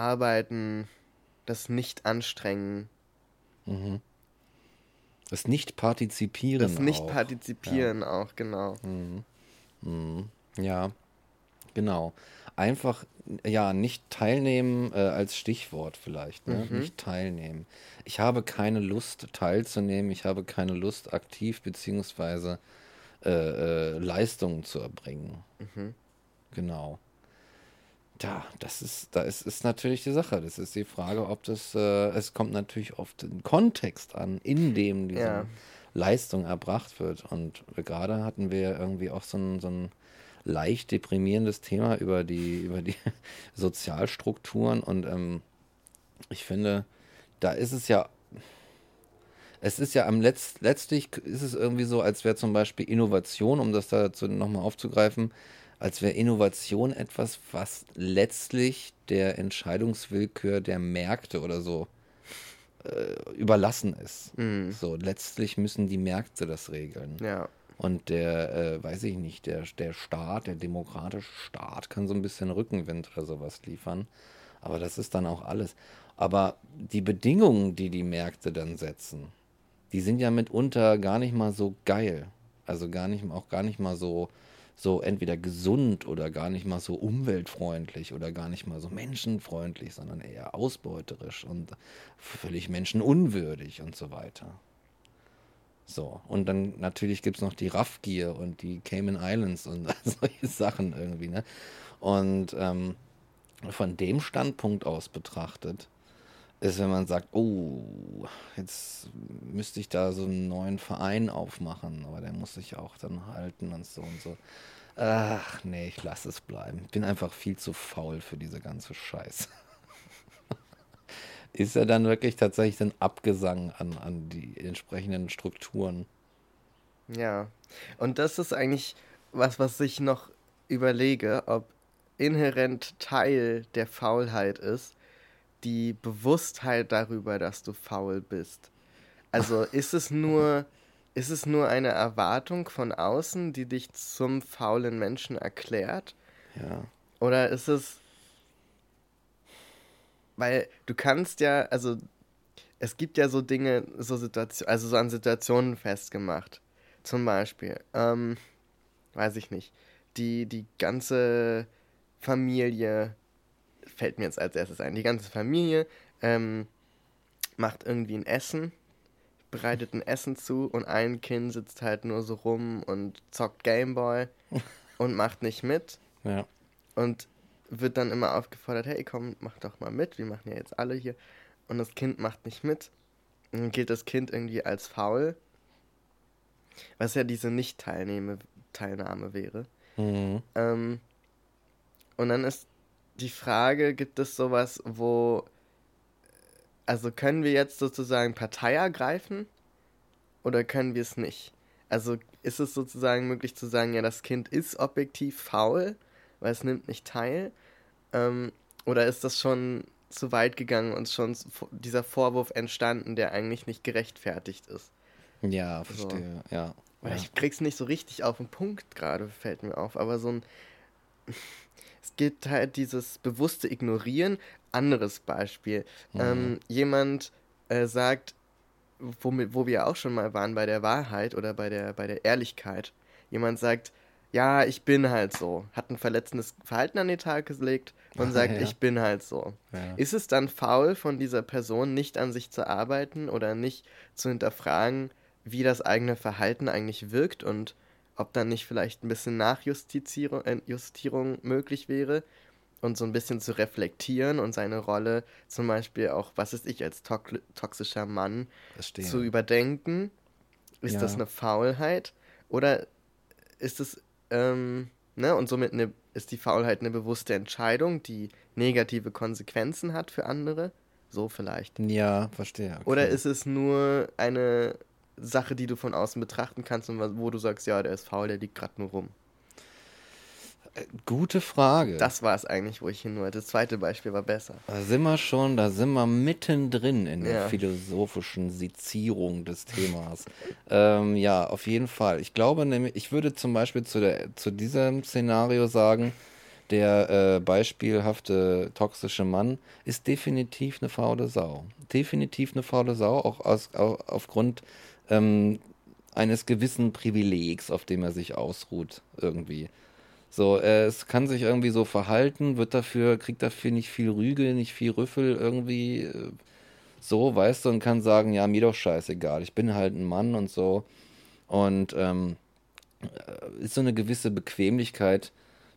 arbeiten, das Nicht anstrengen, Mhm. Das Nicht-Partizipieren. das Nicht auch. partizipieren auch, genau. Mhm. Ja, genau. Einfach, ja, nicht teilnehmen äh, als Stichwort vielleicht. Ne? Mhm. Nicht teilnehmen. Ich habe keine Lust teilzunehmen. Ich habe keine Lust aktiv beziehungsweise äh, äh, Leistungen zu erbringen. Genau. Ja, das ist, da ist, ist natürlich die Sache. Das ist die Frage, ob das, äh, es kommt natürlich auf den Kontext an, in dem diese Ja. Leistung erbracht wird. Und gerade hatten wir irgendwie auch so ein, so ein leicht deprimierendes Thema über die, über die (laughs) Sozialstrukturen. Und ähm, ich finde, da ist es ja, es ist ja am Letz, letztlich ist es irgendwie so, als wäre zum Beispiel Innovation, um das dazu nochmal aufzugreifen, als wäre Innovation etwas, was letztlich der Entscheidungswillkür der Märkte oder so äh, überlassen ist. So, letztlich müssen die Märkte das regeln. Ja. Und der, äh, weiß ich nicht, der, der Staat, der demokratische Staat kann so ein bisschen Rückenwind oder sowas liefern. Aber das ist dann auch alles. Aber die Bedingungen, die die Märkte dann setzen, die sind ja mitunter gar nicht mal so geil. Also gar nicht, auch gar nicht mal so, so entweder gesund oder gar nicht mal so umweltfreundlich oder gar nicht mal so menschenfreundlich, sondern eher ausbeuterisch und völlig menschenunwürdig und so weiter. So, und dann natürlich gibt es noch die Raffgier und die Cayman Islands und (laughs) solche Sachen irgendwie, ne? Und ähm, von dem Standpunkt aus betrachtet, ist, wenn man sagt, oh, jetzt müsste ich da so einen neuen Verein aufmachen, aber der muss sich auch dann halten und so und so. Ach nee, ich lasse es bleiben. Ich bin einfach viel zu faul für diese ganze Scheiße. (laughs) ist ja dann wirklich tatsächlich ein Abgesang an, an die entsprechenden Strukturen. Ja. Und das ist eigentlich was, was ich noch überlege, ob inhärent Teil der Faulheit ist, die Bewusstheit darüber, dass du faul bist. Also ist es nur, ist es nur eine Erwartung von außen, die dich zum faulen Menschen erklärt? Ja. Oder ist es. Weil du kannst ja, also es gibt ja so Dinge, so Situationen, also so an Situationen festgemacht. Zum Beispiel, ähm, weiß ich nicht, die, die ganze Familie, fällt mir jetzt als erstes ein, die ganze Familie ähm, macht irgendwie ein Essen, bereitet ein Essen zu und ein Kind sitzt halt nur so rum und zockt Gameboy (laughs) und macht nicht mit Ja. und wird dann immer aufgefordert, hey komm, mach doch mal mit, wir machen ja jetzt alle hier. Und das Kind macht nicht mit. Und dann gilt das Kind irgendwie als faul. Was ja diese Nicht-Teilnahme Teilnahme wäre. Mhm. Ähm, und dann ist die Frage, gibt es sowas, wo, also können wir jetzt sozusagen Partei ergreifen oder können wir es nicht? Also ist es sozusagen möglich zu sagen, ja, das Kind ist objektiv faul, weil es nimmt nicht teil? Ähm, oder ist das schon zu weit gegangen und schon dieser Vorwurf entstanden, der eigentlich nicht gerechtfertigt ist? Ja, verstehe. Ja. Oder ja. ich krieg's nicht so richtig auf den Punkt gerade, fällt mir auf. Aber so ein. Gibt halt dieses bewusste Ignorieren. Anderes Beispiel. Ähm, jemand äh, sagt, womit, wo wir auch schon mal waren, bei der Wahrheit oder bei der, bei der Ehrlichkeit. Jemand sagt, ja, ich bin halt so. Hat ein verletzendes Verhalten an den Tag gelegt und (laughs) sagt, Ja. ich bin halt so. Ja. Ist es dann faul von dieser Person, nicht an sich zu arbeiten oder nicht zu hinterfragen, wie das eigene Verhalten eigentlich wirkt und ob dann nicht vielleicht ein bisschen Nachjustierung äh, möglich wäre und so ein bisschen zu reflektieren und seine Rolle zum Beispiel auch, was ist ich als tok toxischer Mann, Verstehe. zu überdenken. Ist Ja. das eine Faulheit oder ist es, ähm, ne, und somit eine, ist die Faulheit eine bewusste Entscheidung, die negative Konsequenzen hat für andere? So vielleicht. Ja, verstehe. Okay. Oder ist es nur eine Sache, die du von außen betrachten kannst und wo du sagst, ja, der ist faul, der liegt gerade nur rum? Gute Frage. Das war es eigentlich, wo ich hin wollte. Das zweite Beispiel war besser. Da sind wir schon, da sind wir mittendrin in der Ja. philosophischen Sezierung des Themas. (laughs) ähm, ja, auf jeden Fall. Ich glaube nämlich, ich würde zum Beispiel zu, der, zu diesem Szenario sagen, der äh, beispielhafte toxische Mann ist definitiv eine faule Sau. Definitiv eine faule Sau, auch aus, au, aufgrund ähm, eines gewissen Privilegs, auf dem er sich ausruht, irgendwie. So, äh, es kann sich irgendwie so verhalten, wird dafür, kriegt dafür nicht viel Rügel, nicht viel Rüffel irgendwie äh, so, weißt du, und kann sagen, ja, mir doch scheißegal, ich bin halt ein Mann und so. Und ähm, äh, ist so eine gewisse Bequemlichkeit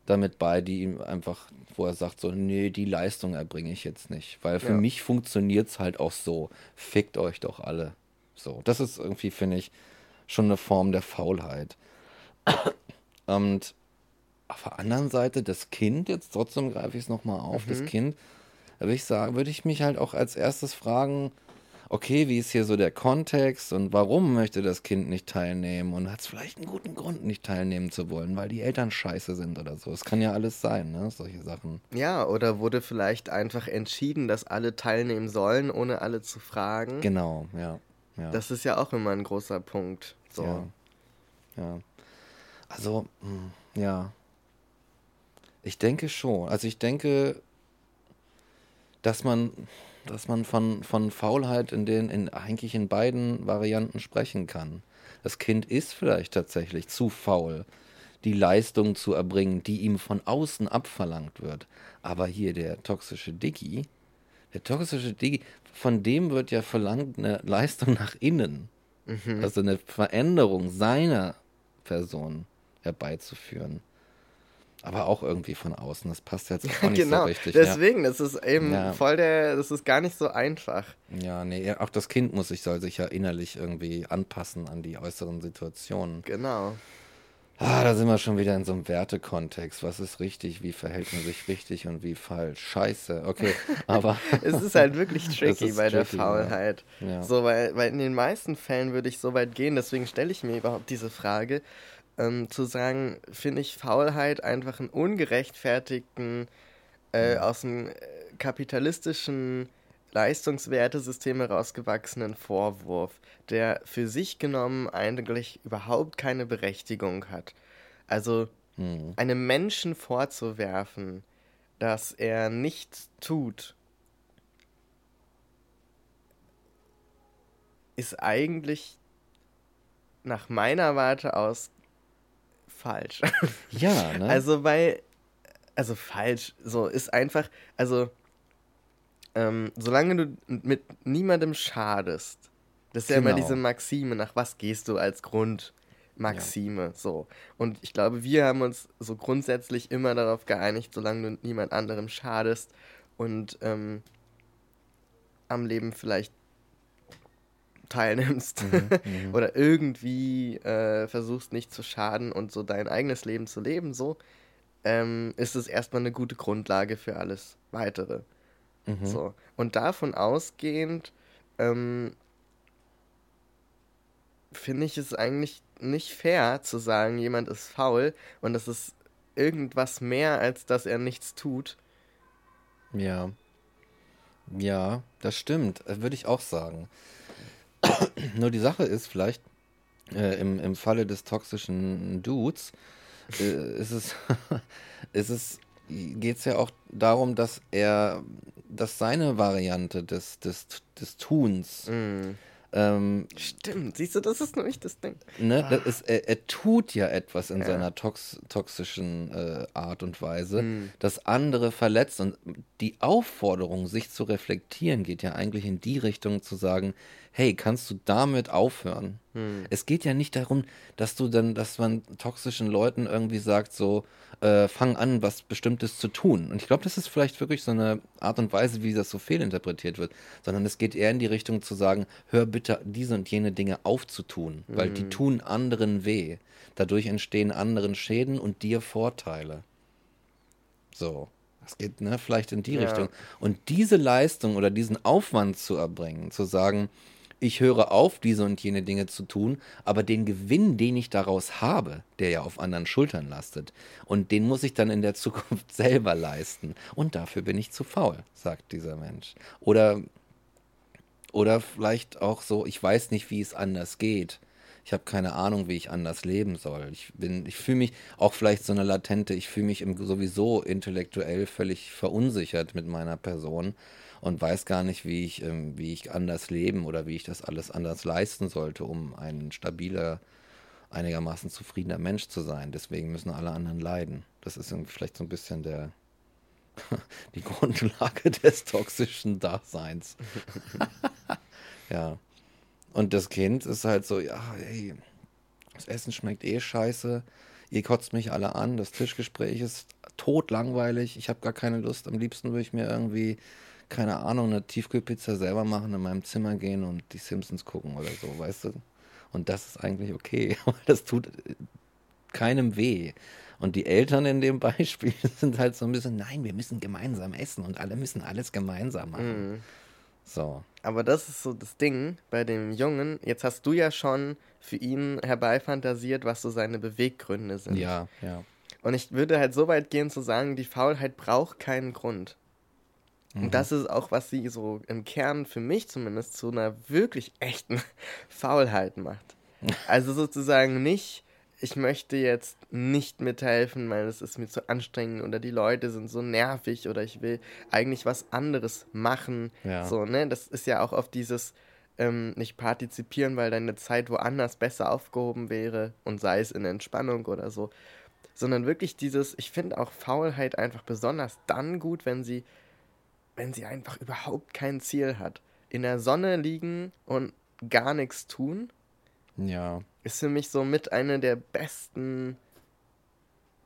damit bei, die ihm einfach, wo er sagt so, nee, die Leistung erbringe ich jetzt nicht. Weil für Ja. mich funktioniert es halt auch so. Fickt euch doch alle. So, das ist irgendwie, finde ich, schon eine Form der Faulheit. (coughs) Und auf der anderen Seite, das Kind, jetzt trotzdem greife ich es nochmal auf, das Kind, da würde ich sagen, würde ich mich halt auch als erstes fragen, okay, wie ist hier so der Kontext und warum möchte das Kind nicht teilnehmen und hat es vielleicht einen guten Grund, nicht teilnehmen zu wollen, weil die Eltern scheiße sind oder so. Es kann ja alles sein, ne? Solche Sachen. Ja, oder wurde vielleicht einfach entschieden, dass alle teilnehmen sollen, ohne alle zu fragen. Genau, ja. Ja. Das ist ja auch immer ein großer Punkt. So. Ja. Ja. Also, mh, ja. Ich denke schon. Also ich denke, dass man, dass man von, von Faulheit in den, in eigentlich in beiden Varianten sprechen kann. Das Kind ist vielleicht tatsächlich zu faul, die Leistung zu erbringen, die ihm von außen abverlangt wird. Aber hier der toxische Diggi, der toxische Diggi, von dem wird ja verlangt eine Leistung nach innen. Also eine Veränderung seiner Person herbeizuführen. Aber auch irgendwie von außen. Das passt jetzt auch nicht genau, so richtig. deswegen, das ist eben Ja. voll der, das ist gar nicht so einfach. Ja. ja, nee, auch das Kind muss sich, soll sich ja innerlich irgendwie anpassen an die äußeren Situationen. Genau. Ah, da sind wir schon wieder in so einem Wertekontext. Was ist richtig? Wie verhält man sich richtig und wie falsch? Scheiße, okay. (laughs) Aber Es ist halt wirklich (laughs) tricky bei der tricky, ja. Faulheit. Ja. So, weil, weil in den meisten Fällen würde ich so weit gehen, deswegen stelle ich mir überhaupt diese Frage, ähm, zu sagen, finde ich Faulheit einfach einen ungerechtfertigten, äh, aus dem äh, kapitalistischen Leistungswertesystem herausgewachsenen Vorwurf, der für sich genommen eigentlich überhaupt keine Berechtigung hat. Also hm, einem Menschen vorzuwerfen, dass er nichts tut, ist eigentlich nach meiner Warte aus falsch. ja, (laughs) ne? Also, weil, also falsch, so ist einfach, also, ähm, solange du mit niemandem schadest, das ist ja immer Genau. diese Maxime, nach was gehst du als Grundmaxime, so. Und ich glaube, wir haben uns so grundsätzlich immer darauf geeinigt, solange du niemand anderem schadest und ähm, am Leben vielleicht teilnimmst (laughs) Mhm, oder irgendwie äh, versuchst nicht zu schaden und so dein eigenes Leben zu leben, so, ähm, ist es erstmal eine gute Grundlage für alles Weitere. Mhm. So. Und davon ausgehend ähm, finde ich es eigentlich nicht fair zu sagen, jemand ist faul und das ist irgendwas mehr, als dass er nichts tut. Ja. Ja, das stimmt. äh, Würde ich auch sagen. (clears throat) Nur die Sache ist vielleicht, äh, im, im Falle des toxischen Dudes, äh, ist es, (laughs) ist es, geht es ja auch darum, dass er, dass seine Variante des, des, des Tuns, Mm. ähm, Stimmt, siehst du, das ist nämlich das Ding. ne, das ist, er, er tut ja etwas in Ja. seiner tox toxischen äh, Art und Weise, Mhm. das andere verletzt. Und die Aufforderung, sich zu reflektieren, geht ja eigentlich in die Richtung zu sagen, hey, kannst du damit aufhören? Hm. Es geht ja nicht darum, dass du dann, dass man toxischen Leuten irgendwie sagt, so, äh, fang an, was Bestimmtes zu tun. Und ich glaube, das ist vielleicht wirklich so eine Art und Weise, wie das so fehlinterpretiert wird, sondern es geht eher in die Richtung zu sagen, hör bitte diese und jene Dinge aufzutun, weil die tun anderen weh. Dadurch entstehen anderen Schäden und dir Vorteile. So. Das geht ne, vielleicht in die Ja. Richtung. Und diese Leistung oder diesen Aufwand zu erbringen, zu sagen, ich höre auf, diese und jene Dinge zu tun, aber den Gewinn, den ich daraus habe, der ja auf anderen Schultern lastet, und den muss ich dann in der Zukunft (laughs) selber leisten. Und dafür bin ich zu faul, sagt dieser Mensch. Oder, oder vielleicht auch so, ich weiß nicht, wie es anders geht. Ich habe keine Ahnung, wie ich anders leben soll. Ich bin, ich fühle mich auch vielleicht so eine latente, ich fühle mich im, sowieso intellektuell völlig verunsichert mit meiner Person und weiß gar nicht, wie ich, ähm, wie ich anders leben oder wie ich das alles anders leisten sollte, um ein stabiler, einigermaßen zufriedener Mensch zu sein. Deswegen müssen alle anderen leiden. Das ist vielleicht so ein bisschen der (laughs) die Grundlage (laughs) des toxischen Daseins. (laughs) ja. Und das Kind ist halt so, ja, hey, das Essen schmeckt eh scheiße, ihr kotzt mich alle an, das Tischgespräch ist totlangweilig, ich habe gar keine Lust. Am liebsten würde ich mir irgendwie, keine Ahnung, eine Tiefkühlpizza selber machen, in meinem Zimmer gehen und die Simpsons gucken oder so, weißt du? Und das ist eigentlich okay. (laughs) Das tut keinem weh. Und die Eltern in dem (laughs) Beispiel sind halt so ein bisschen, nein, wir müssen gemeinsam essen und alle müssen alles gemeinsam machen. Mhm. So. Aber das ist so das Ding bei dem Jungen. Jetzt hast du ja schon für ihn herbeifantasiert, was so seine Beweggründe sind. Ja, ja. Und ich würde halt so weit gehen zu sagen, die Faulheit braucht keinen Grund. Mhm. Und das ist auch, was sie so im Kern für mich zumindest zu einer wirklich echten (laughs) Faulheit macht. (laughs) Also sozusagen nicht, ich möchte jetzt nicht mithelfen, weil es ist mir zu anstrengend oder die Leute sind so nervig oder ich will eigentlich was anderes machen. Ja. So, ne? Das ist ja auch oft dieses ähm, nicht partizipieren, weil deine Zeit woanders besser aufgehoben wäre und sei es in Entspannung oder so. Sondern wirklich dieses, ich finde auch Faulheit einfach besonders dann gut, wenn sie, wenn sie einfach überhaupt kein Ziel hat. In der Sonne liegen und gar nichts tun Ja. ist für mich so mit eine der besten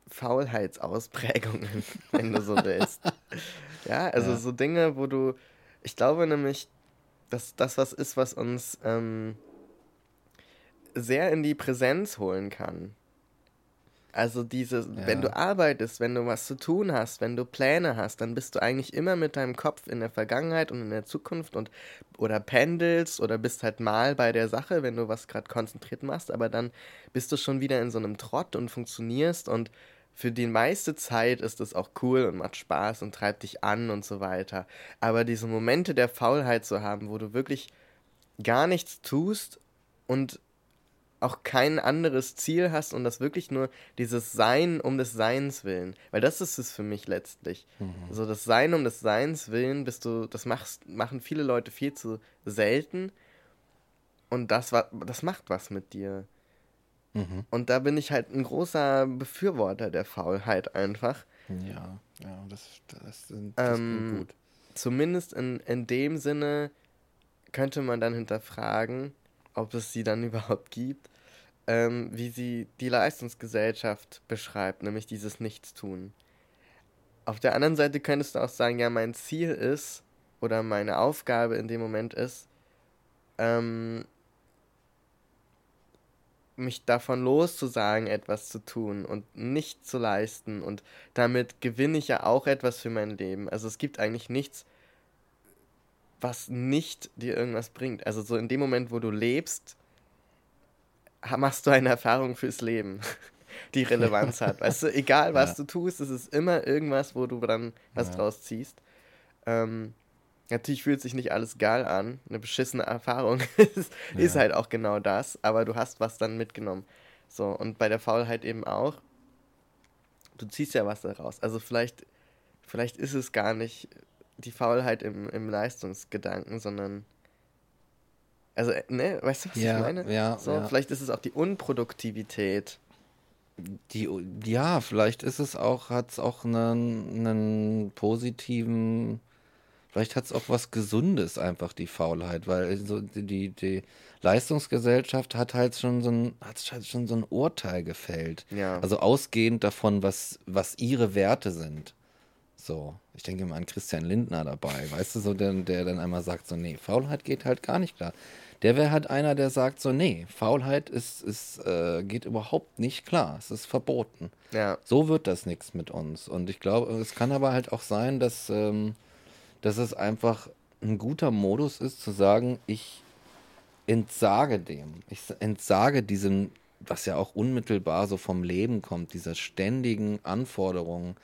Faulheitsausprägungen, (laughs) wenn du so willst. (laughs) ja, also Ja. so Dinge, wo du, ich glaube nämlich, dass das was ist, was uns ähm, sehr in die Präsenz holen kann. Also diese, wenn Ja. du arbeitest, wenn du was zu tun hast, wenn du Pläne hast, dann bist du eigentlich immer mit deinem Kopf in der Vergangenheit und in der Zukunft und oder pendelst oder bist halt mal bei der Sache, wenn du was gerade konzentriert machst, aber dann bist du schon wieder in so einem Trott und funktionierst und für die meiste Zeit ist es auch cool und macht Spaß und treibt dich an und so weiter. Aber diese Momente der Faulheit zu haben, wo du wirklich gar nichts tust und auch kein anderes Ziel hast und das wirklich nur dieses Sein um des Seins willen. Weil das ist es für mich letztlich. So das Sein um des Seins willen bist du, das machst, machen viele Leute viel zu selten. Und das, das macht was mit dir. Mhm. Und da bin ich halt ein großer Befürworter der Faulheit einfach. Ja, ja, das, das, sind, das Ähm, gut. Zumindest in, in dem Sinne könnte man dann hinterfragen, ob es sie dann (laughs) überhaupt gibt, ähm, wie sie die Leistungsgesellschaft beschreibt, nämlich dieses Nichtstun. Auf der anderen Seite könntest du auch sagen, ja, mein Ziel ist, oder meine Aufgabe in dem Moment ist, ähm, mich davon loszusagen, etwas zu tun und nicht zu leisten. Und damit gewinne ich ja auch etwas für mein Leben. Also es gibt eigentlich nichts, was nicht dir irgendwas bringt. Also so in dem Moment, wo du lebst, machst du eine Erfahrung fürs Leben, (laughs) die Relevanz hat. Weißt du, egal was Ja. du tust, es ist immer irgendwas, wo du dann was Ja. draus ziehst. Ähm, natürlich fühlt sich nicht alles geil an. Eine beschissene Erfahrung (laughs) ist, ist Ja. halt auch genau das, aber du hast was dann mitgenommen. So, und bei der Faulheit eben auch. Du ziehst ja was daraus. Also vielleicht, vielleicht ist es gar nicht die Faulheit im, im Leistungsgedanken, sondern. Also, äh, ne, weißt du, was Ja, ich meine? ja, so, ja. Vielleicht ist es auch die Unproduktivität. Die, ja, vielleicht ist es auch, hat es auch einen, einen positiven, vielleicht hat es auch was Gesundes einfach, die Faulheit, weil so die, die, die Leistungsgesellschaft hat halt schon so ein, hat halt schon so ein Urteil gefällt. Ja. Also ausgehend davon, was, was ihre Werte sind. So, ich denke mal an Christian Lindner dabei, weißt du, so der, der dann einmal sagt, so, nee, Faulheit geht halt gar nicht klar. Der wäre halt einer, der sagt so, nee, Faulheit ist, ist, äh, geht überhaupt nicht klar, es ist verboten. Ja. So wird das nichts mit uns. Und ich glaube, es kann aber halt auch sein, dass, ähm, dass es einfach ein guter Modus ist, zu sagen, ich entsage dem. Ich entsage diesem, was ja auch unmittelbar so vom Leben kommt, dieser ständigen Anforderung,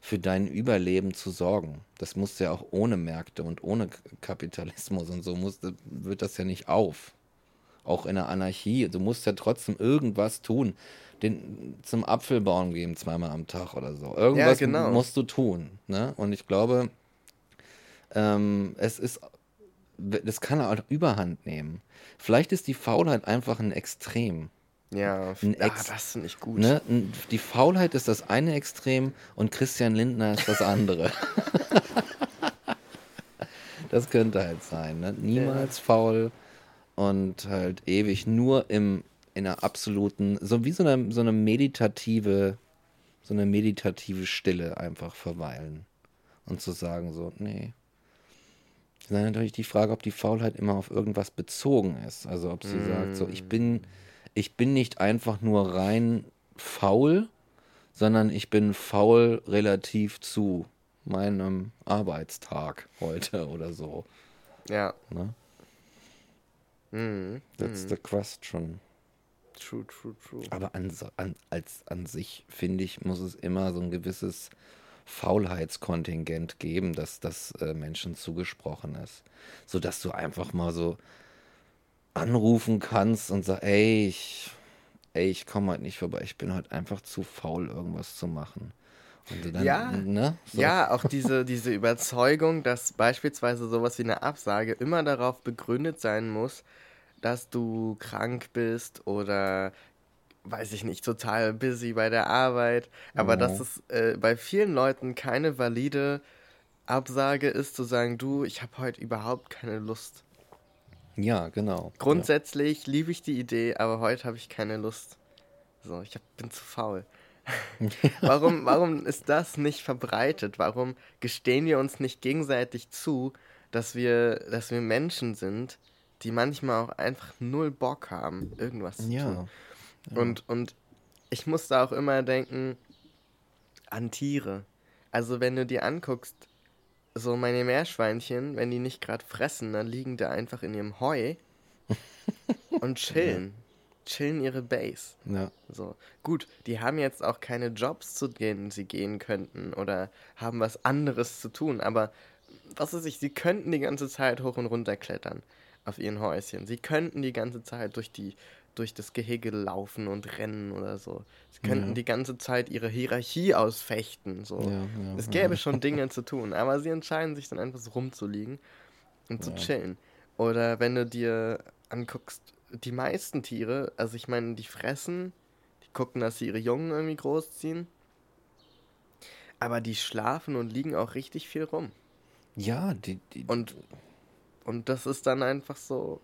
für dein Überleben zu sorgen. Das musst du ja auch ohne Märkte und ohne Kapitalismus und so musst, wird das ja nicht auf. Auch in der Anarchie. Du musst ja trotzdem irgendwas tun. Den, zum Apfelbaum geben zweimal am Tag oder so. Irgendwas genau. musst du tun. Ne? Und ich glaube, ähm, es ist, das kann auch Überhand nehmen. Vielleicht ist die Faulheit einfach ein Extrem. Ja, Ein ja Ex- das finde ich gut. Ne? Die Faulheit ist das eine Extrem und Christian Lindner ist das andere. (laughs) das könnte halt sein. Ne? Niemals faul und halt ewig nur im in einer absoluten, so wie so eine, so eine meditative, so eine meditative Stille einfach verweilen. Und zu sagen so, nee. Dann ist natürlich die Frage, ob die Faulheit immer auf irgendwas bezogen ist. Also ob sie mm. sagt, so ich bin, ich bin nicht einfach nur rein faul, sondern ich bin faul relativ zu meinem Arbeitstag heute oder so. Ja. Ne? Mhm. That's mhm. the question. True, true, true. Aber an, an, als, an sich, finde ich, muss es immer so ein gewisses Faulheitskontingent geben, dass das äh, Menschen zugesprochen ist. Sodass du einfach mal so anrufen kannst und sagst, ey, ich, ey, ich komme halt nicht vorbei, ich bin halt einfach zu faul, irgendwas zu machen. Dann, ja, ne? so. ja, auch diese, diese Überzeugung, dass beispielsweise sowas wie eine Absage immer darauf begründet sein muss, dass du krank bist oder weiß ich nicht, total busy bei der Arbeit. Aber oh. dass es äh, bei vielen Leuten keine valide Absage ist, zu sagen, du, ich habe heute überhaupt keine Lust. Ja, genau. Grundsätzlich ja. liebe ich die Idee, aber heute habe ich keine Lust. So, ich hab, bin zu faul. (laughs) warum, warum ist das nicht verbreitet? Warum gestehen wir uns nicht gegenseitig zu, dass wir, dass wir Menschen sind, die manchmal auch einfach null Bock haben, irgendwas zu ja. tun? Ja. Und, und ich muss da auch immer denken an Tiere. Also wenn du dir anguckst, so meine Meerschweinchen, wenn die nicht gerade fressen, dann liegen da einfach in ihrem Heu (laughs) und chillen chillen ihre Base. Ja. So. Gut, die haben jetzt auch keine Jobs, zu denen sie gehen könnten oder haben was anderes zu tun, aber was weiß ich, sie könnten die ganze Zeit hoch und runter klettern auf ihren Häuschen. Sie könnten die ganze Zeit durch die durch das Gehege laufen und rennen oder so. Sie könnten ja. die ganze Zeit ihre Hierarchie ausfechten. So. Ja, ja, es gäbe schon Dinge zu tun, aber sie entscheiden sich dann einfach so rumzuliegen und zu chillen. Oder wenn du dir anguckst, die meisten Tiere, also ich meine, die fressen, die gucken, dass sie ihre Jungen irgendwie großziehen. Aber die schlafen und liegen auch richtig viel rum. Ja, die. die und, und das ist dann einfach so.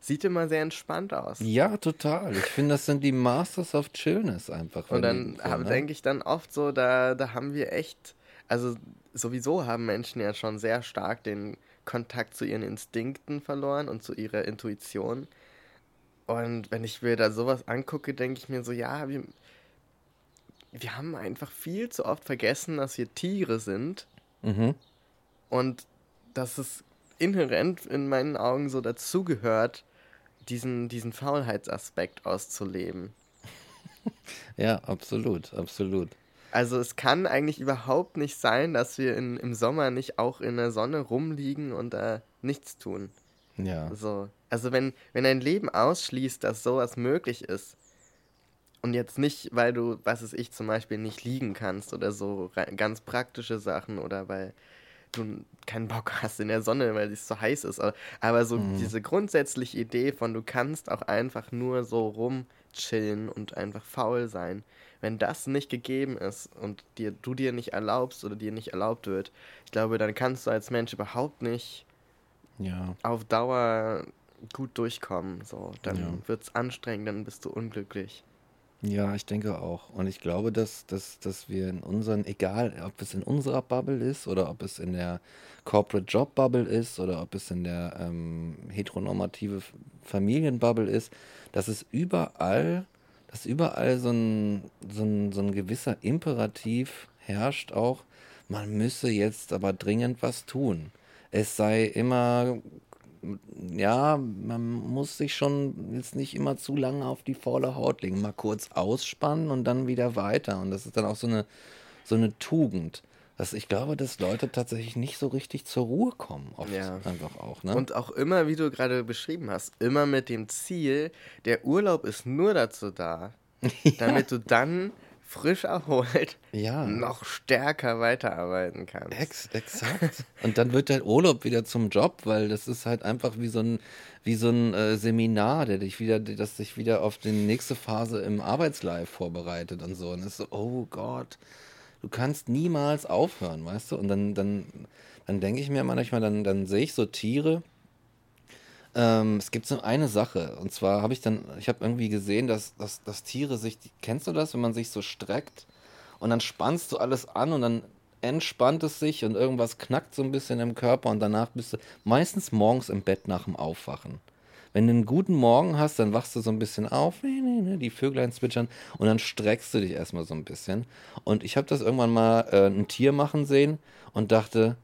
Sieht immer sehr entspannt aus. Ja, total. Ich finde, das sind die Masters of Chillness einfach. Und dann so, ne? denke ich dann oft so, da, da haben wir echt. Also sowieso haben Menschen ja schon sehr stark den Kontakt zu ihren Instinkten verloren und zu ihrer Intuition. Und wenn ich mir da sowas angucke, denke ich mir so, ja, wir, wir haben einfach viel zu oft vergessen, dass wir Tiere sind. Mhm. Und dass es inhärent in meinen Augen so dazugehört, diesen, diesen Faulheitsaspekt auszuleben. (laughs) ja, absolut, absolut. Also es kann eigentlich überhaupt nicht sein, dass wir in, im Sommer nicht auch in der Sonne rumliegen und da nichts tun. Ja. So. Also wenn, wenn dein Leben ausschließt, dass sowas möglich ist, und jetzt nicht, weil du, was ist ich, zum Beispiel nicht liegen kannst oder so ganz praktische Sachen oder weil du keinen Bock hast in der Sonne, weil es so heiß ist. Aber so mhm. diese grundsätzliche Idee von, du kannst auch einfach nur so rumchillen und einfach faul sein. Wenn das nicht gegeben ist und dir, du dir nicht erlaubst oder dir nicht erlaubt wird, ich glaube, dann kannst du als Mensch überhaupt nicht ja. auf Dauer gut durchkommen. So, dann ja. wird es anstrengend, dann bist du unglücklich. Ja, ich denke auch. Und ich glaube, dass, dass, dass wir in unseren, egal ob es in unserer Bubble ist oder ob es in der Corporate Job Bubble ist oder ob es in der ähm, heteronormative Familienbubble ist, dass es überall, dass überall so ein, so ein, so ein gewisser Imperativ herrscht auch, man müsse jetzt aber dringend was tun es sei immer, ja, man muss sich schon jetzt nicht immer zu lange auf die faule Haut legen, mal kurz ausspannen und dann wieder weiter. Und das ist dann auch so eine, so eine Tugend. Das, ich glaube, dass Leute tatsächlich nicht so richtig zur Ruhe kommen, oft ja. einfach auch. Ne? Und auch immer, wie du gerade beschrieben hast, immer mit dem Ziel, der Urlaub ist nur dazu da, (laughs) ja. damit du dann frisch erholt ja. noch stärker weiterarbeiten kannst. Ex exakt. Und dann wird dein Urlaub wieder zum Job, weil das ist halt einfach wie so ein, wie so ein äh, Seminar, der dich wieder, das dich wieder auf die nächste Phase im Arbeitslife vorbereitet und so. Und es ist so, oh Gott, du kannst niemals aufhören, weißt du? Und dann, dann, dann denke ich mir manchmal, dann, dann sehe ich so Tiere, Ähm, es gibt so eine Sache. Und zwar habe ich dann, ich habe irgendwie gesehen, dass, dass, dass Tiere sich, kennst du das, wenn man sich so streckt und dann spannst du alles an und dann entspannt es sich und irgendwas knackt so ein bisschen im Körper und danach bist du meistens morgens im Bett nach dem Aufwachen. Wenn du einen guten Morgen hast, dann wachst du so ein bisschen auf, die Vöglein zwitschern und dann streckst du dich erstmal so ein bisschen. Und ich habe das irgendwann mal äh, ein Tier machen sehen und dachte,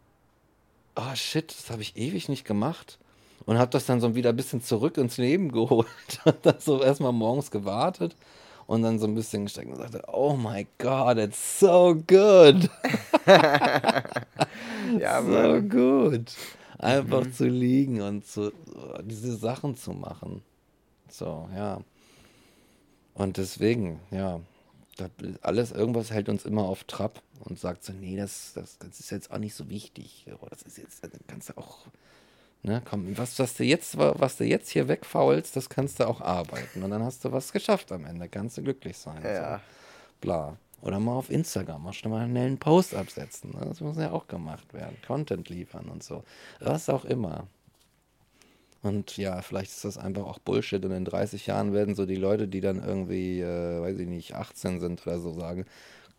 oh shit, das habe ich ewig nicht gemacht. Und habe das dann so wieder ein bisschen zurück ins Leben (laughs) geholt. Und dann so erstmal morgens gewartet und dann so ein bisschen gesteckt und sagte, oh my god, it's so good. (laughs) Ja, so gut. Einfach zu liegen und zu, diese Sachen zu machen. So, ja. Und deswegen, ja, alles, irgendwas hält uns immer auf Trab und sagt so, nee, das, das, das ist jetzt auch nicht so wichtig. Oder das ist jetzt, das kannst du auch, ne, komm, was, was du jetzt, was du jetzt hier wegfaulst, das kannst du auch arbeiten. Und dann hast du was geschafft am Ende, kannst du glücklich sein. Ja. So. Bla. Oder mal auf Instagram, mal schnell mal einen Post absetzen. ne? Das muss ja auch gemacht werden. Content liefern und so. Was auch immer. Und ja, vielleicht ist das einfach auch Bullshit. Und in 30 Jahren werden so die Leute, die dann irgendwie, äh, weiß ich nicht, 18 sind oder so, sagen,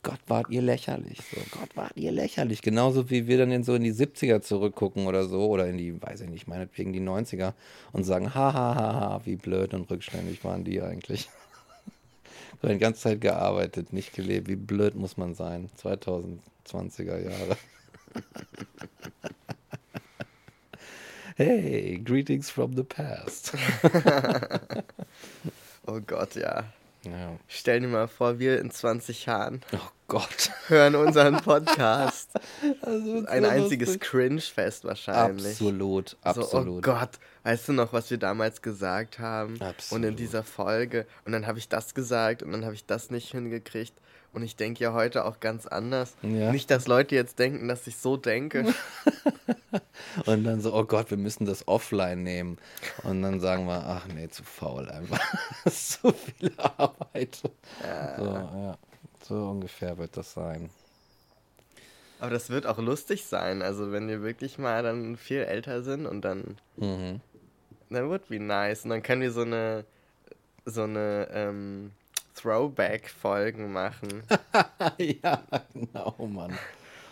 Gott, wart ihr lächerlich. So, Gott, wart ihr lächerlich. Genauso wie wir dann in so in die 70er zurückgucken oder so, oder in die, weiß ich nicht, meinetwegen die 90er und sagen, ha, ha, ha, ha, wie blöd und rückständig waren die eigentlich. (laughs) So die ganze Zeit gearbeitet, nicht gelebt. Wie blöd muss man sein? 2020er Jahre. (laughs) Hey, greetings from the past. (laughs) Oh Gott, ja. Ja. Stell dir mal vor, wir in 20 Jahren Oh Gott. hören unseren Podcast. (laughs) Ein einziges Cringe-Fest wahrscheinlich. Absolut, So, absolut. oh Gott, weißt du noch, was wir damals gesagt haben? Und in Absolut. dieser Folge. Und dann habe ich das gesagt und dann habe ich das nicht hingekriegt. Und ich denke ja heute auch ganz anders. Ja. Nicht, dass Leute jetzt denken, dass ich so denke. (laughs) Und dann so, oh Gott, wir müssen das offline nehmen. Und dann sagen wir, ach nee, zu faul einfach. Das ist so viel Arbeit. So, ja. So ungefähr wird das sein. Aber das wird auch lustig sein. Also, wenn wir wirklich mal dann viel älter sind und dann. Mhm. That would be nice. Und dann können wir so eine. So eine. Ähm, Throwback-Folgen machen. (laughs) ja, genau, Mann.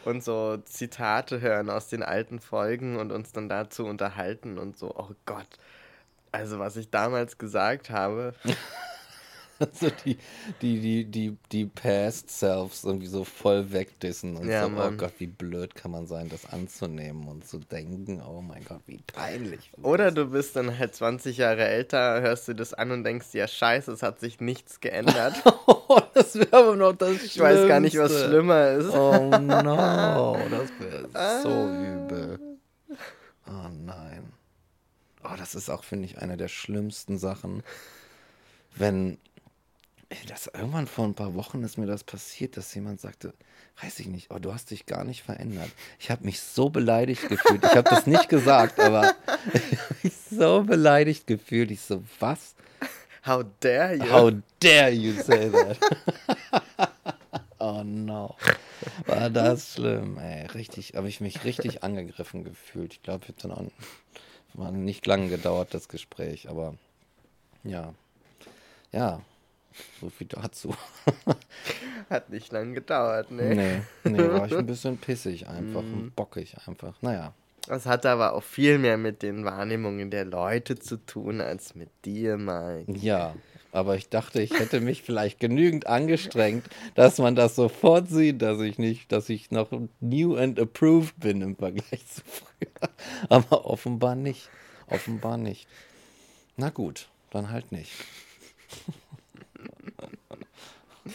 und so Zitate hören aus den alten Folgen und uns dann dazu unterhalten und so, oh Gott. Also was ich damals gesagt habe, (laughs) (laughs) Also die, die, die, die, die Past Selves irgendwie so voll wegdissen und Ja, so, oh Mann. Gott, wie blöd kann man sein, das anzunehmen und zu denken, oh mein Gott, wie peinlich. oder du bist dann halt 20 Jahre älter, hörst du das an und denkst, ja scheiße, es hat sich nichts geändert. (laughs) Oh, das wäre aber noch das Ich weiß gar nicht, was Schlimmste. schlimmer ist. Oh no, das wäre (laughs) so übel. Oh nein. Oh, das ist auch, finde ich, eine der schlimmsten Sachen. Wenn, das irgendwann vor ein paar Wochen ist mir das passiert, dass jemand sagte, weiß ich nicht, oh, du hast dich gar nicht verändert. Ich habe mich so beleidigt gefühlt. Ich habe das nicht gesagt, aber (laughs) ich habe mich so beleidigt gefühlt. Ich so, was? How dare you? How dare you say that? (laughs) oh no. War das schlimm, ey. Richtig, habe ich mich richtig angegriffen gefühlt. Ich glaube, es hat dann auch war nicht lange gedauert, das Gespräch, aber ja. Ja, so viel dazu. (laughs) Hat nicht lang gedauert, ne? nee, nee, war ich ein (laughs) bisschen pissig einfach Mhm. und bockig einfach. Naja. Das hat aber auch viel mehr mit den Wahrnehmungen der Leute zu tun, als mit dir, Mike. Ja, aber ich dachte, ich hätte mich vielleicht genügend angestrengt, dass man das sofort sieht, dass ich nicht, dass ich noch new and approved bin im Vergleich zu früher. (laughs) Aber offenbar nicht. Offenbar nicht. Na gut, dann halt nicht. (laughs)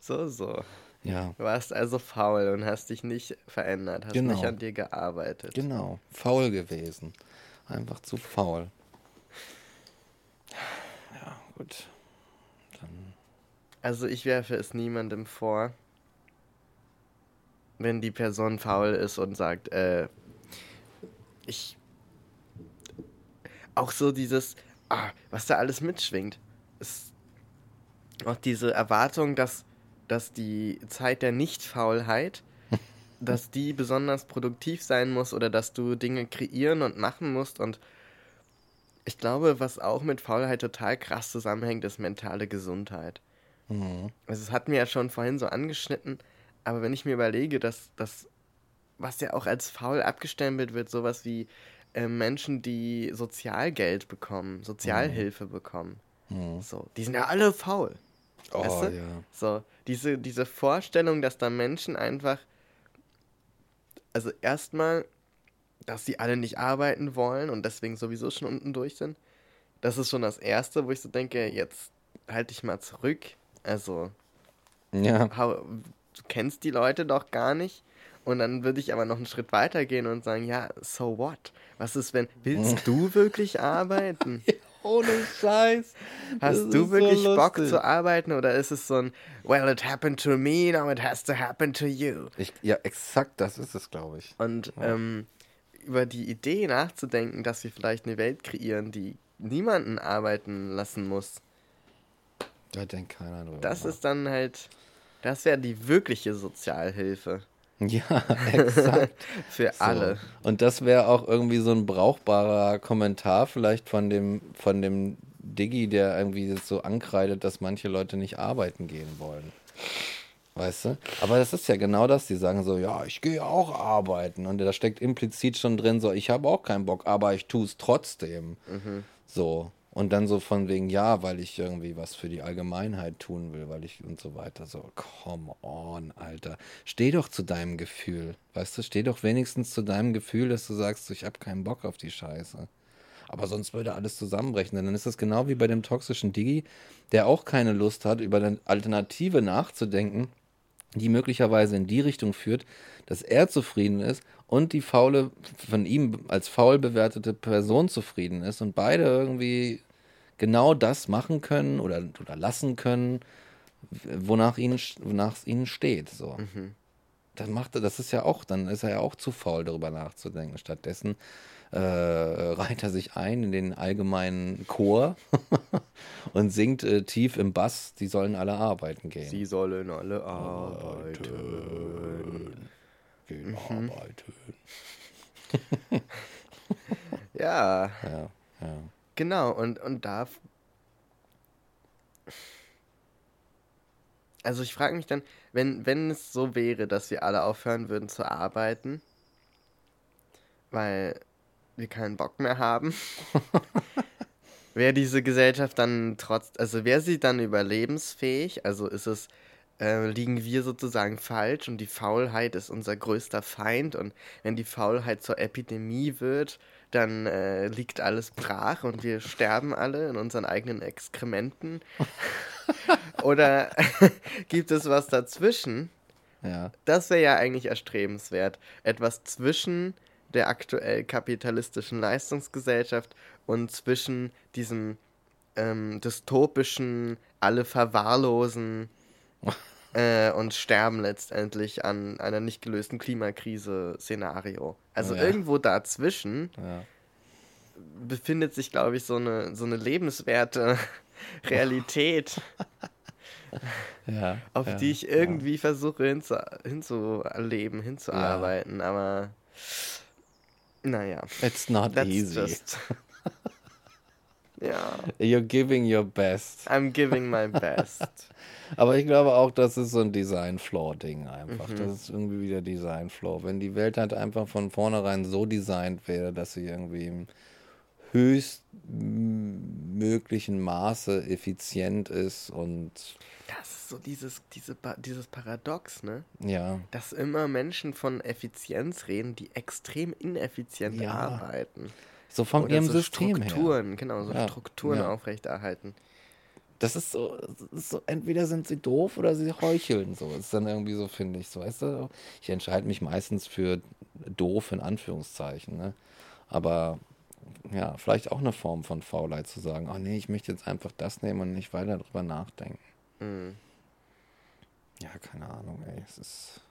So, so. Ja, Du warst also faul und hast dich nicht verändert, hast Genau. nicht an dir gearbeitet. genau. Faul gewesen. Einfach zu faul. Ja, gut. Dann, Also ich werfe es niemandem vor, wenn die Person faul ist und sagt, äh, ich... Auch so dieses, ah, was da alles mitschwingt. Auch diese Erwartung, dass, dass die Zeit der Nicht-Faulheit (laughs) dass die besonders produktiv sein muss oder dass du Dinge kreieren und machen musst. Und ich glaube, was auch mit Faulheit total krass zusammenhängt, ist mentale Gesundheit. Mhm. Also es hat mir ja schon vorhin so angeschnitten, aber wenn ich mir überlege, dass das, was ja auch als faul abgestempelt wird, sowas wie äh, Menschen, die Sozialgeld bekommen, Sozialhilfe bekommen, Mhm. so, die sind ja alle faul. Oh, Weißt du? ja. So, diese, diese Vorstellung, dass da Menschen einfach, also erstmal, dass sie alle nicht arbeiten wollen und deswegen sowieso schon unten durch sind, das ist schon das Erste, wo ich so denke, jetzt halt dich mal zurück. Also, Ja. du kennst die Leute doch gar nicht. Und dann würde ich aber noch einen Schritt weiter gehen und sagen, ja, so what? Was ist, wenn, willst (laughs) du wirklich arbeiten? Ohne Scheiß. Das Hast du ist wirklich so Bock zu arbeiten oder ist es so ein, well, it happened to me, now it has to happen to you? Ich, ja, exakt das ist es, glaube ich. Und ähm, über die Idee nachzudenken, dass wir vielleicht eine Welt kreieren, die niemanden arbeiten lassen muss, Da denkt keiner drüber. das ist dann halt, das wäre die wirkliche Sozialhilfe (laughs) Ja, exakt. (laughs) für alle. So. Und das wäre auch irgendwie so ein brauchbarer Kommentar vielleicht von dem, von dem Diggi, der irgendwie jetzt so ankreidet, dass manche Leute nicht arbeiten gehen wollen. Weißt du? Aber das ist ja genau das. Die sagen so, ja, ich gehe auch arbeiten. Und da steckt implizit schon drin so, ich habe auch keinen Bock, aber ich tue es trotzdem. So. Und dann so von wegen, ja, weil ich irgendwie was für die Allgemeinheit tun will, weil ich und so weiter. So, come on, Alter. Steh doch zu deinem Gefühl. Weißt du, steh doch wenigstens zu deinem Gefühl, dass du sagst, ich habe keinen Bock auf die Scheiße. Aber sonst würde alles zusammenbrechen. Denn dann ist das genau wie bei dem toxischen Digi, der auch keine Lust hat, über eine Alternative nachzudenken, die möglicherweise in die Richtung führt, dass er zufrieden ist und die faule, von ihm als faul bewertete Person zufrieden ist und beide irgendwie genau das machen können oder, oder lassen können, wonach ihnen, wonach es ihnen steht. So. Dann macht er, das ist ja auch, dann ist er ja auch zu faul, darüber nachzudenken. Stattdessen äh, reiht er sich ein in den allgemeinen Chor (laughs) und singt äh, tief im Bass, die sollen alle arbeiten gehen. Sie sollen alle arbeiten. Gehen arbeiten. (laughs) Ja, Ja, ja. Genau. Und, und da. Also ich frage mich dann, wenn, wenn es so wäre, dass wir alle aufhören würden zu arbeiten, weil wir keinen Bock mehr haben, (laughs) wäre diese Gesellschaft dann trotz, also wäre sie dann überlebensfähig? Also ist es, äh, liegen wir sozusagen falsch und die Faulheit ist unser größter Feind und wenn die Faulheit zur Epidemie wird, dann äh, liegt alles brach und wir sterben alle in unseren eigenen Exkrementen. (laughs) Oder (laughs) gibt es was dazwischen? ja. Das wäre ja eigentlich erstrebenswert. Etwas zwischen der aktuell kapitalistischen Leistungsgesellschaft und zwischen diesem ähm, dystopischen, alle verwahrlosen (laughs) äh, und sterben letztendlich an einer nicht gelösten Klimakrise-Szenario. Also Ja. irgendwo dazwischen Ja. befindet sich, glaube ich, so eine, so eine lebenswerte (laughs) Realität, (laughs) Ja, auf ja, die ich irgendwie versuche hinzu, hinzuleben, hinzuarbeiten, aber naja, Ja. It's not that's easy. (laughs) ja, You're giving your best. I'm giving my best. Aber ich glaube auch, das ist so ein Design-Flaw-Ding einfach. Das ist irgendwie wieder Design-Flaw. Wenn die Welt halt einfach von vornherein so designt wäre, dass sie irgendwie im höchstmöglichen Maße effizient ist und Das ist so dieses, diese, dieses Paradox, ne? ja, Dass immer Menschen von Effizienz reden, die extrem ineffizient Ja. arbeiten. so von Oder ihrem so System her. Strukturen, genau, so Ja, Strukturen ja. aufrechterhalten. Das ist so, das ist so, entweder sind sie doof oder sie heucheln. So ist dann irgendwie so, finde ich. So, weißt du, ich entscheide mich meistens für doof in Anführungszeichen. Ne? Aber ja, vielleicht auch eine Form von Faulheit zu sagen, oh nee, ich möchte jetzt einfach das nehmen und nicht weiter drüber nachdenken. Mhm. Ja, keine Ahnung, ey. Es ist. (laughs)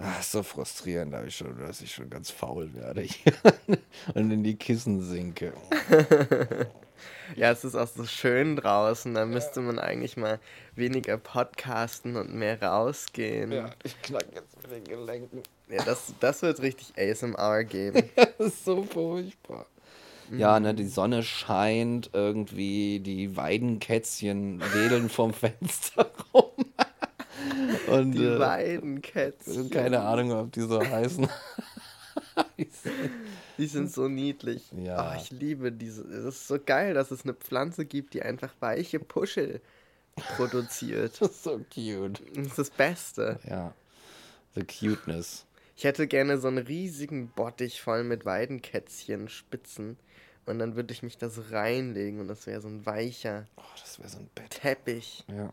Ah, ist so frustrierend, ich schon, dass ich schon ganz faul werde (laughs) und in die Kissen sinke. (laughs) Ja, es ist auch so schön draußen. Da müsste man eigentlich mal weniger podcasten und mehr rausgehen. Ja, ich knack jetzt mit den Gelenken. Ja, das, das wird richtig ASMR geben. (laughs) das ist so furchtbar. Ja, ne, die Sonne scheint irgendwie, die Weidenkätzchen wedeln vom Fenster (laughs) rum. Und, die äh, Weidenkätzchen. Keine Ahnung, ob die so heißen. (laughs) die sind so niedlich. Ja. Oh, ich liebe diese. Es ist so geil, dass es eine Pflanze gibt, die einfach weiche Puschel produziert. (laughs) das ist so cute. Das ist das Beste. Ja. The cuteness. Ich hätte gerne so einen riesigen Bottich voll mit Weidenkätzchen, Spitzen. Und dann würde ich mich da so reinlegen und das wäre so ein weicher oh, das so ein Teppich. Ja.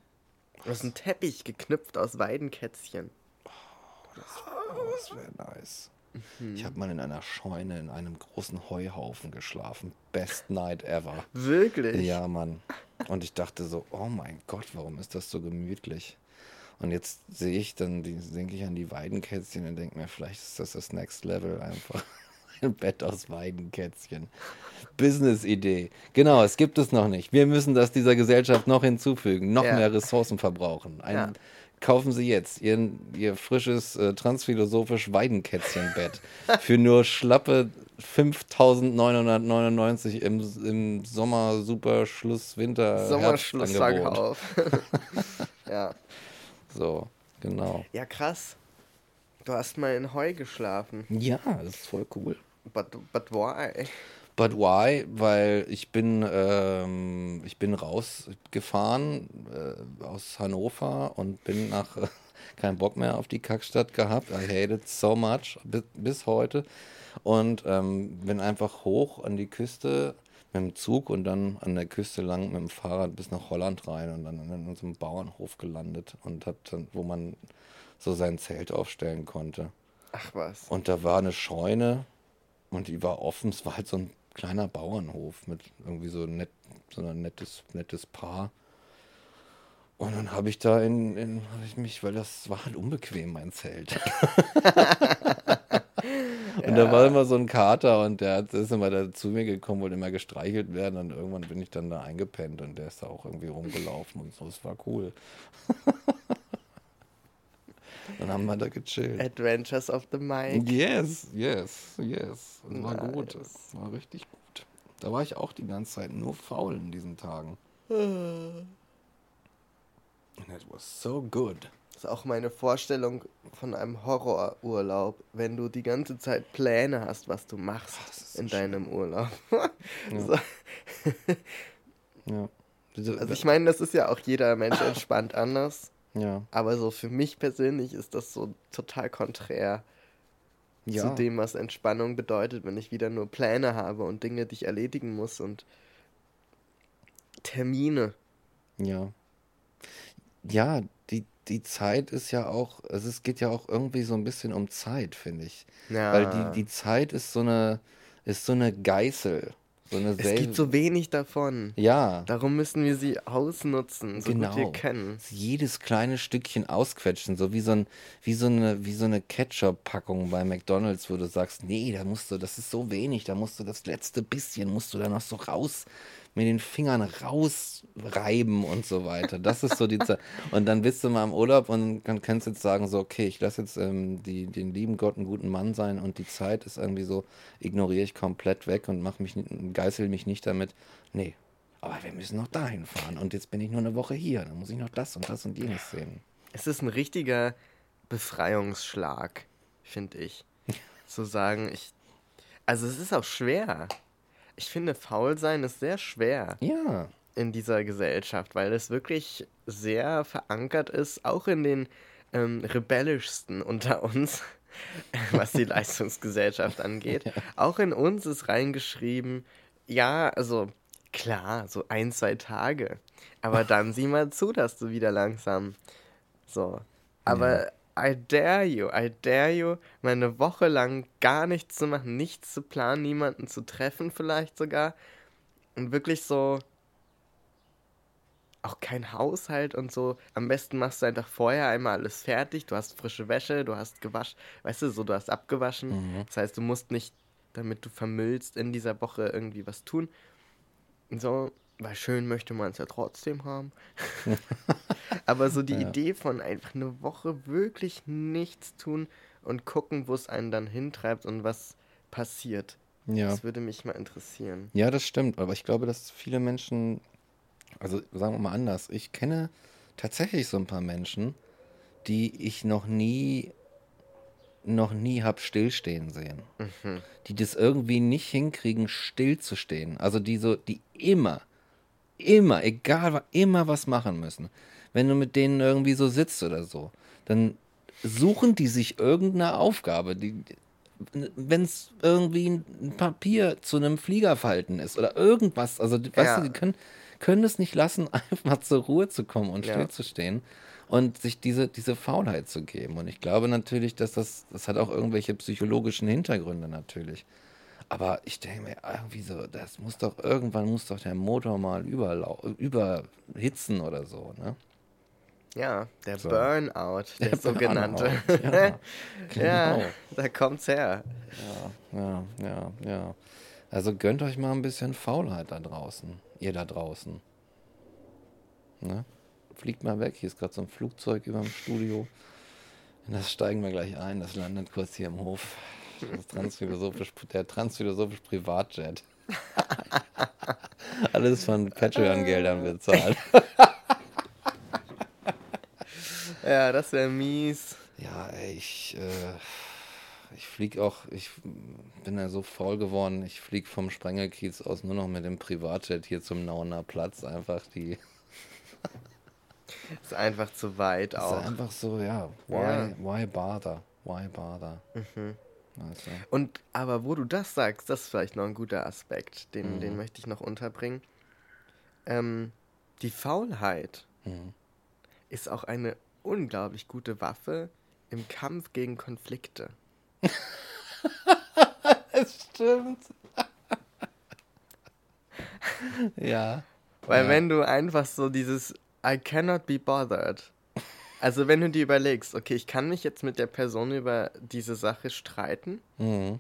Das ist ein Teppich geknüpft aus Weidenkätzchen. Oh, das, oh, das wäre nice. Mhm. Ich habe mal in einer Scheune in einem großen Heuhaufen geschlafen. Best night ever. Wirklich? Ja, Mann. Und ich dachte so, oh mein Gott, warum ist das so gemütlich? Und jetzt sehe ich dann, denke ich an die Weidenkätzchen und denke mir, vielleicht ist das das Next Level einfach. (laughs) Ein Bett aus Weidenkätzchen. Business-Idee. Genau, es gibt es noch nicht. Wir müssen das dieser Gesellschaft noch hinzufügen, noch ja. mehr Ressourcen verbrauchen. Ein, ja. Kaufen Sie jetzt Ihr, Ihr frisches äh, transphilosophisch Weidenkätzchenbett für nur schlappe 5.999 im, im Sommer, Super, Schluss, Winter, Sommerschlussverkauf. (laughs) ja. So, genau. Ja, krass. Du hast mal in Heu geschlafen. Ja, das ist voll cool. But, but why? But why? Weil ich bin, ähm, ich bin rausgefahren äh, aus Hannover und bin nach äh, (laughs) keinen Bock mehr auf die Kackstadt gehabt. I hate it so much bis, bis heute. Und ähm, bin einfach hoch an die Küste mit dem Zug und dann an der Küste lang mit dem Fahrrad bis nach Holland rein und dann in unserem Bauernhof gelandet und hab dann, wo man so sein Zelt aufstellen konnte. Ach was. Und da war eine Scheune und die war offen. Es war halt so ein kleiner Bauernhof mit irgendwie so nett, so ein nettes, nettes Paar. Und dann habe ich da in, in habe ich mich, weil das war halt unbequem, mein Zelt. (laughs) und ja. da war immer so ein Kater und der ist immer da zu mir gekommen, wollte immer gestreichelt werden und irgendwann bin ich dann da eingepennt und der ist da auch irgendwie rumgelaufen und so. Es war cool. (laughs) Dann haben wir da gechillt. Adventures of the Mind. Yes, yes, yes. Das war nice. gut. Das war richtig gut. Da war ich auch die ganze Zeit nur faul in diesen Tagen. And it was so good. Das ist auch meine Vorstellung von einem Horrorurlaub, wenn du die ganze Zeit Pläne hast, was du machst Ach, in so deinem Urlaub. (laughs) ja. ja. Also ich meine, das ist ja auch jeder Mensch (coughs) entspannt anders. Ja. Aber so für mich persönlich ist das so total konträr ja. zu dem, was Entspannung bedeutet, wenn ich wieder nur Pläne habe und Dinge, die ich erledigen muss und Termine. Ja. Ja, die, die Zeit ist ja auch, also es geht ja auch irgendwie so ein bisschen um Zeit, finde ich. Ja. Weil die, die Zeit ist so eine, ist so eine Geißel. So es gibt so wenig davon. Ja. Darum müssen wir sie ausnutzen, so genau. gut wir können. Jedes kleine Stückchen ausquetschen, so wie so, ein, wie so eine, wie so eine Ketchup-Packung bei McDonalds, wo du sagst, nee, da musst du, das ist so wenig, da musst du das letzte bisschen, musst du da noch so raus mit den Fingern rausreiben und so weiter. Das ist so die Zeit. Und dann bist du mal im Urlaub und dann kannst du jetzt sagen, so, okay, ich lasse jetzt ähm, die, den lieben Gott einen guten Mann sein und die Zeit ist irgendwie so, ignoriere ich komplett weg und mach mich, geißel mich nicht damit. Nee, aber wir müssen noch dahin fahren und jetzt bin ich nur eine Woche hier, dann muss ich noch das und das und jenes sehen. Es ist ein richtiger Befreiungsschlag, finde ich. (laughs) Zu sagen, ich. Also es ist auch schwer. Ich finde, faul sein ist sehr schwer. Ja. In dieser Gesellschaft, weil es wirklich sehr verankert ist, auch in den ähm, rebellischsten unter uns, (laughs) was die (laughs) Leistungsgesellschaft angeht. Ja. Auch in uns ist reingeschrieben, ja, also klar, so ein, zwei Tage. Aber dann sieh mal zu, dass du wieder langsam. So. Aber ja. I dare you, I dare you, mal eine Woche lang gar nichts zu machen, nichts zu planen, niemanden zu treffen vielleicht sogar. Und wirklich so auch kein Haushalt und so. Am besten machst du einfach vorher einmal alles fertig. Du hast frische Wäsche, du hast gewaschen, weißt du, so du hast abgewaschen. Mhm. Das heißt, du musst nicht, damit du vermüllst, in dieser Woche irgendwie was tun. Und so, weil schön möchte man es ja trotzdem haben. (laughs) (laughs) Aber so die Ja. Idee von einfach eine Woche wirklich nichts tun und gucken, wo es einen dann hintreibt und was passiert. Ja. Das würde mich mal interessieren. Ja, das stimmt, aber ich glaube, dass viele Menschen, also sagen wir mal anders, ich kenne tatsächlich so ein paar Menschen, die ich noch nie, noch nie hab stillstehen sehen. Die das irgendwie nicht hinkriegen, stillzustehen. Also die so, die immer, immer, egal, immer was machen müssen. Wenn du mit denen irgendwie so sitzt oder so, dann suchen die sich irgendeine Aufgabe, die, wenn es irgendwie ein Papier zu einem Flieger falten ist oder irgendwas, also die- weißt Ja. du, die können, können es nicht lassen, (laughs) einfach zur Ruhe zu kommen und Ja. stillzustehen und sich diese, diese Faulheit zu geben. Und ich glaube natürlich, dass das, das hat auch irgendwelche psychologischen Hintergründe natürlich. Aber ich denke mir irgendwie so, das muss doch, irgendwann muss doch der Motor mal überlau überhitzen oder so, ne? Ja, der So. Burnout, der, sogenannte. Burnout, Ja, (laughs) Ja, genau. da kommt's her. Ja, ja, ja. Also gönnt euch mal ein bisschen Faulheit da draußen. Ihr da draußen. Ne? Fliegt mal weg. Hier ist gerade so ein Flugzeug über dem Studio. In das steigen wir gleich ein. Das landet kurz hier im Hof. Transphilosophisch, der transphilosophisch Privatjet. (laughs) Alles von Patreon-Geldern bezahlt. (laughs) Ja, das wäre mies. Ja, ey, ich, äh, ich flieg auch, ich bin ja so faul geworden, ich flieg vom Sprengelkiez aus nur noch mit dem Privatjet hier zum Nauener Platz. Einfach die, (laughs) Ist einfach zu weit ist auch. einfach so, ja, why, Ja. why bother, why bother. Mhm. Und aber wo du das sagst, das ist vielleicht noch ein guter Aspekt, den, Mhm. den möchte ich noch unterbringen. Ähm, die Faulheit Mhm. ist auch eine unglaublich gute Waffe im Kampf gegen Konflikte. (laughs) Es stimmt. (laughs) ja. Weil Ja. wenn du einfach so dieses I cannot be bothered. Also wenn du dir überlegst, okay, ich kann mich jetzt mit der Person über diese Sache streiten, Mhm.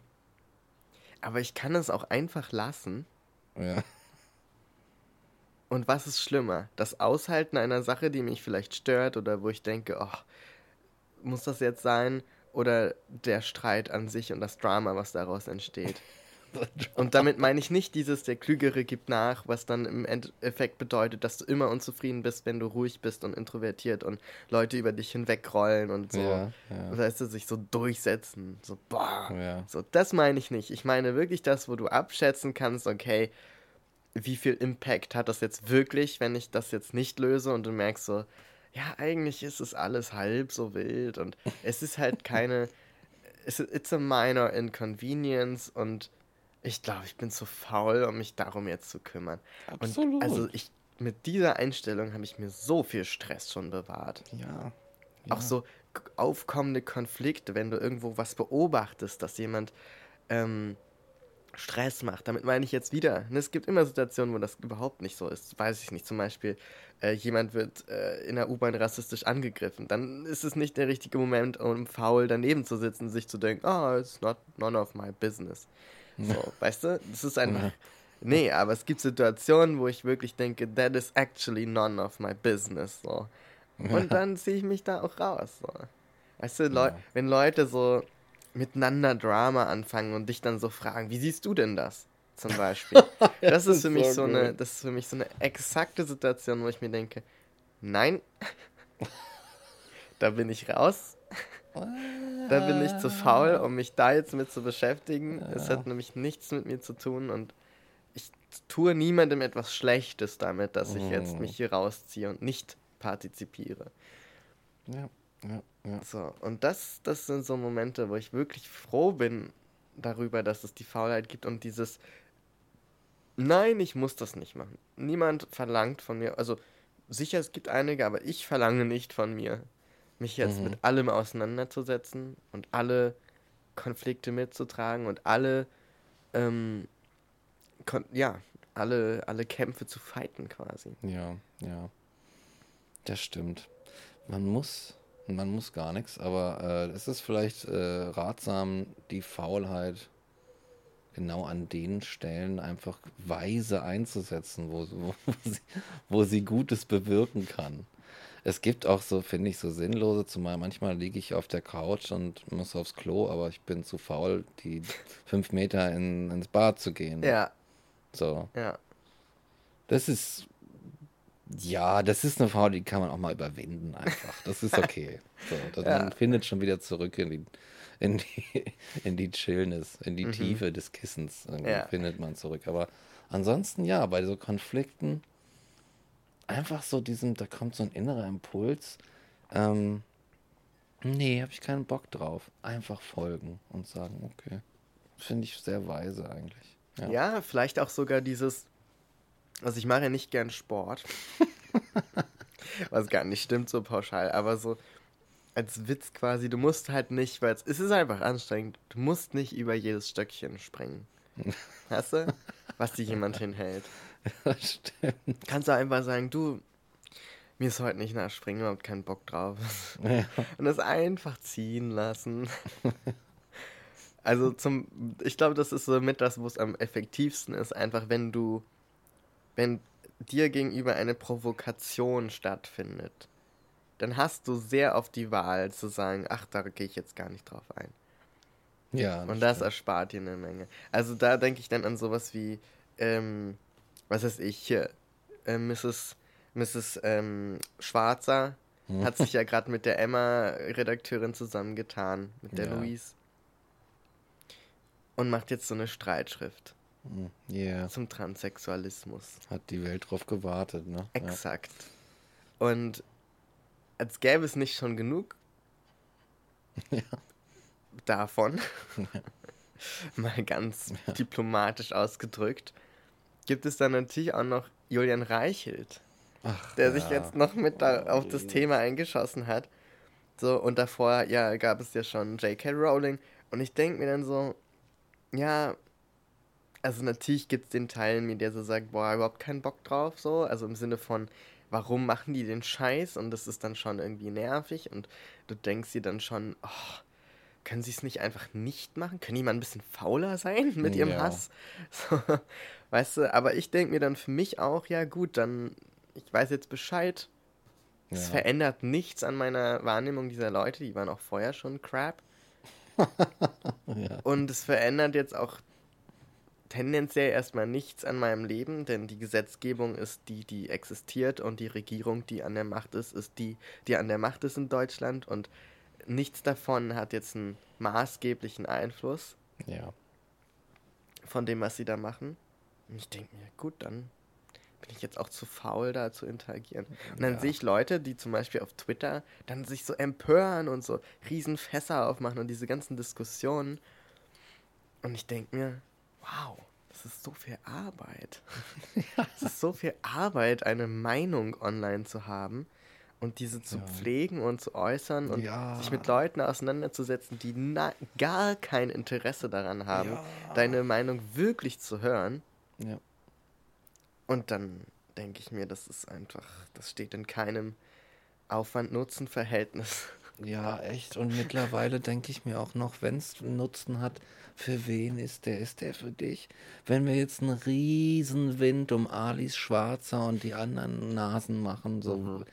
aber ich kann es auch einfach lassen. Ja. Und was ist schlimmer? Das Aushalten einer Sache, die mich vielleicht stört oder wo ich denke, oh, muss das jetzt sein? Oder der Streit an sich und das Drama, was daraus entsteht. (laughs) Und damit meine ich nicht dieses, der Klügere gibt nach, was dann im Endeffekt bedeutet, dass du immer unzufrieden bist, wenn du ruhig bist und introvertiert und Leute über dich hinwegrollen und so, Ja, ja. weißt du, sich so durchsetzen. So, boah. Ja. So, das meine ich nicht. Ich meine wirklich das, wo du abschätzen kannst, okay, wie viel Impact hat das jetzt wirklich, wenn ich das jetzt nicht löse und du merkst so, ja, eigentlich ist es alles halb so wild und es ist halt keine, (laughs) es, it's a minor inconvenience und ich glaube, ich bin zu faul, um mich darum jetzt zu kümmern. Absolut. Und also ich, mit dieser Einstellung habe ich mir so viel Stress schon bewahrt. Ja. Auch so aufkommende Konflikte, wenn du irgendwo was beobachtest, dass jemand ähm, Stress macht. Damit meine ich jetzt wieder. Ne, es gibt immer Situationen, wo das überhaupt nicht so ist. Weiß ich nicht. Zum Beispiel, äh, jemand wird äh, in der U-Bahn rassistisch angegriffen. Dann ist es nicht der richtige Moment, um faul daneben zu sitzen sich zu denken, oh, it's not none of my business. So, (laughs) weißt du? Das ist einfach. Nee, aber es gibt Situationen, wo ich wirklich denke, that is actually none of my business. So. Und dann ziehe ich mich da auch raus. So. Weißt du, Leu Ja. wenn Leute so miteinander Drama anfangen und dich dann so fragen, wie siehst du denn das? Zum Beispiel. (laughs) das, ist für mich so so eine, das ist für mich so eine exakte Situation, wo ich mir denke, nein, (laughs) da bin ich raus. Da bin ich zu faul, um mich da jetzt mit zu beschäftigen. Es hat nämlich nichts mit mir zu tun und ich tue niemandem etwas Schlechtes damit, dass ich jetzt Oh. mich hier rausziehe und nicht partizipiere. Ja. Ja. Ja. So, und das, das sind so Momente, wo ich wirklich froh bin darüber, dass es die Faulheit gibt und dieses Nein, ich muss das nicht machen. Niemand verlangt von mir, also sicher, es gibt einige, aber ich verlange nicht von mir, mich jetzt mit allem auseinanderzusetzen und alle Konflikte mitzutragen und alle, ähm, ja, alle, alle Kämpfe zu fighten quasi. Ja, ja. Das stimmt. Man muss, man muss gar nichts, aber äh, es ist vielleicht äh, ratsam, die Faulheit genau an den Stellen einfach weise einzusetzen, wo, wo, sie, wo sie Gutes bewirken kann. Es gibt auch so, finde ich, so sinnlose, zumal manchmal liege ich auf der Couch und muss aufs Klo, aber ich bin zu faul, die fünf Meter in, ins Bad zu gehen. Ja, So. ja. Das ist, ja, das ist eine Frau, die kann man auch mal überwinden einfach. Das ist okay. (laughs) So, Ja. Man findet schon wieder zurück in die, in die, in die Chillness, in die Tiefe des Kissens. Mhm. Ja. findet man zurück. Aber ansonsten, ja, bei so Konflikten einfach so diesem, da kommt so ein innerer Impuls. Ähm, nee, habe ich keinen Bock drauf. Einfach folgen und sagen, okay. Finde ich sehr weise eigentlich. Ja. Ja, vielleicht auch sogar dieses, also ich mache ja nicht gern Sport, (laughs) was gar nicht stimmt so pauschal, aber so als Witz quasi, du musst halt nicht, weil es, es ist einfach anstrengend, du musst nicht über jedes Stöckchen springen. (laughs) Weißt du? Was dir jemand hinhält. (laughs) Das stimmt. Kannst du einfach sagen, du, mir ist heute nicht nach Springen, überhaupt keinen Bock drauf. (laughs) Ja. Und das einfach ziehen lassen. Also zum, ich glaube, das ist so mit das, wo es am effektivsten ist, einfach wenn du, wenn dir gegenüber eine Provokation stattfindet, dann hast du sehr oft die Wahl zu sagen, ach, da gehe ich jetzt gar nicht drauf ein. Ja, (laughs) Und das erspart dir eine Menge. Also da denke ich dann an sowas wie, ähm, was weiß ich, äh, Mrs. Mrs. Ähm, Schwarzer hat sich ja (laughs) gerade mit der Emma-Redakteurin zusammengetan, mit der Ja. Louise. Und macht jetzt so eine Streitschrift Ja, zum Transsexualismus. hat die Welt drauf gewartet, ne? Ja. Exakt. Und als gäbe es nicht schon genug (laughs) davon, (laughs) mal ganz diplomatisch ausgedrückt, gibt es dann natürlich auch noch Julian Reichelt, Ach, der ja. sich jetzt noch mit da auf das Thema eingeschossen hat. So, und davor, ja, gab es ja schon J.K. Rowling. Und ich denke mir dann so, ja, also natürlich gibt es den Teil in mir, der so sagt, boah, überhaupt keinen Bock drauf, so. Also im Sinne von, warum machen die den Scheiß? Und das ist dann schon irgendwie nervig. Und du denkst dir dann schon, oh, können sie es nicht einfach nicht machen? Können die mal ein bisschen fauler sein (laughs) mit ihrem Ja. Hass? (laughs) So, weißt du, aber ich denke mir dann für mich auch, ja gut, dann, ich weiß jetzt Bescheid. Es Ja. verändert nichts an meiner Wahrnehmung dieser Leute, die waren auch vorher schon crap. (laughs) Ja. Und es verändert jetzt auch tendenziell erstmal nichts an meinem Leben, denn die Gesetzgebung ist die, die existiert und die Regierung, die an der Macht ist, ist die, die an der Macht ist in Deutschland und nichts davon hat jetzt einen maßgeblichen Einfluss ja. von dem, was sie da machen. Und ich denke mir, gut, dann bin ich jetzt auch zu faul, da zu interagieren. Und dann Ja. sehe ich Leute, die zum Beispiel auf Twitter dann sich so empören und so riesen Fässer aufmachen und diese ganzen Diskussionen. Und ich denke mir, wow, das ist so viel Arbeit. (laughs) Es ist so viel Arbeit, eine Meinung online zu haben und diese zu Ja. pflegen und zu äußern und Ja. sich mit Leuten auseinanderzusetzen, die na gar kein Interesse daran haben, Ja. deine Meinung wirklich zu hören. Ja. Und dann denke ich mir, das ist einfach, das steht in keinem Aufwand-Nutzen-Verhältnis. Ja, echt. Und mittlerweile denke ich mir auch noch, wenn es einen Nutzen hat, für wen ist der? Ist der für dich? Wenn wir jetzt einen riesen Wind um Alis Schwarzer und die anderen Nasen machen, so.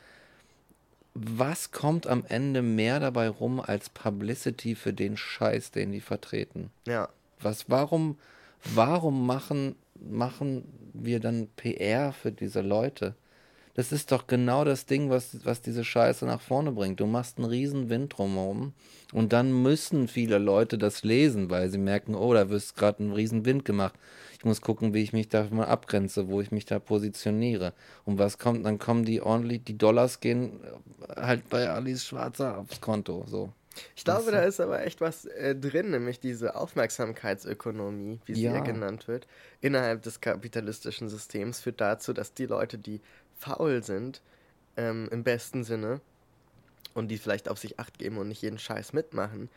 Was kommt am Ende mehr dabei rum als Publicity für den Scheiß, den die vertreten? Ja, Was, warum, warum machen, machen wir dann PR für diese Leute? Das ist doch genau das Ding, was, was diese Scheiße nach vorne bringt. Du machst einen riesen Wind drumherum und dann müssen viele Leute das lesen, weil sie merken, oh, da wird gerade ein riesen Wind gemacht. Ich muss gucken, wie ich mich da mal abgrenze, wo ich mich da positioniere. Und was kommt, dann kommen die ordentlich, die Dollars gehen halt bei Alice Schwarzer aufs Konto, so. ich glaube, da ist aber echt was äh, drin, nämlich diese Aufmerksamkeitsökonomie, wie sie Ja. ja genannt wird, innerhalb des kapitalistischen Systems führt dazu, dass die Leute, die faul sind, ähm, im besten Sinne, und die vielleicht auf sich acht geben und nicht jeden Scheiß mitmachen,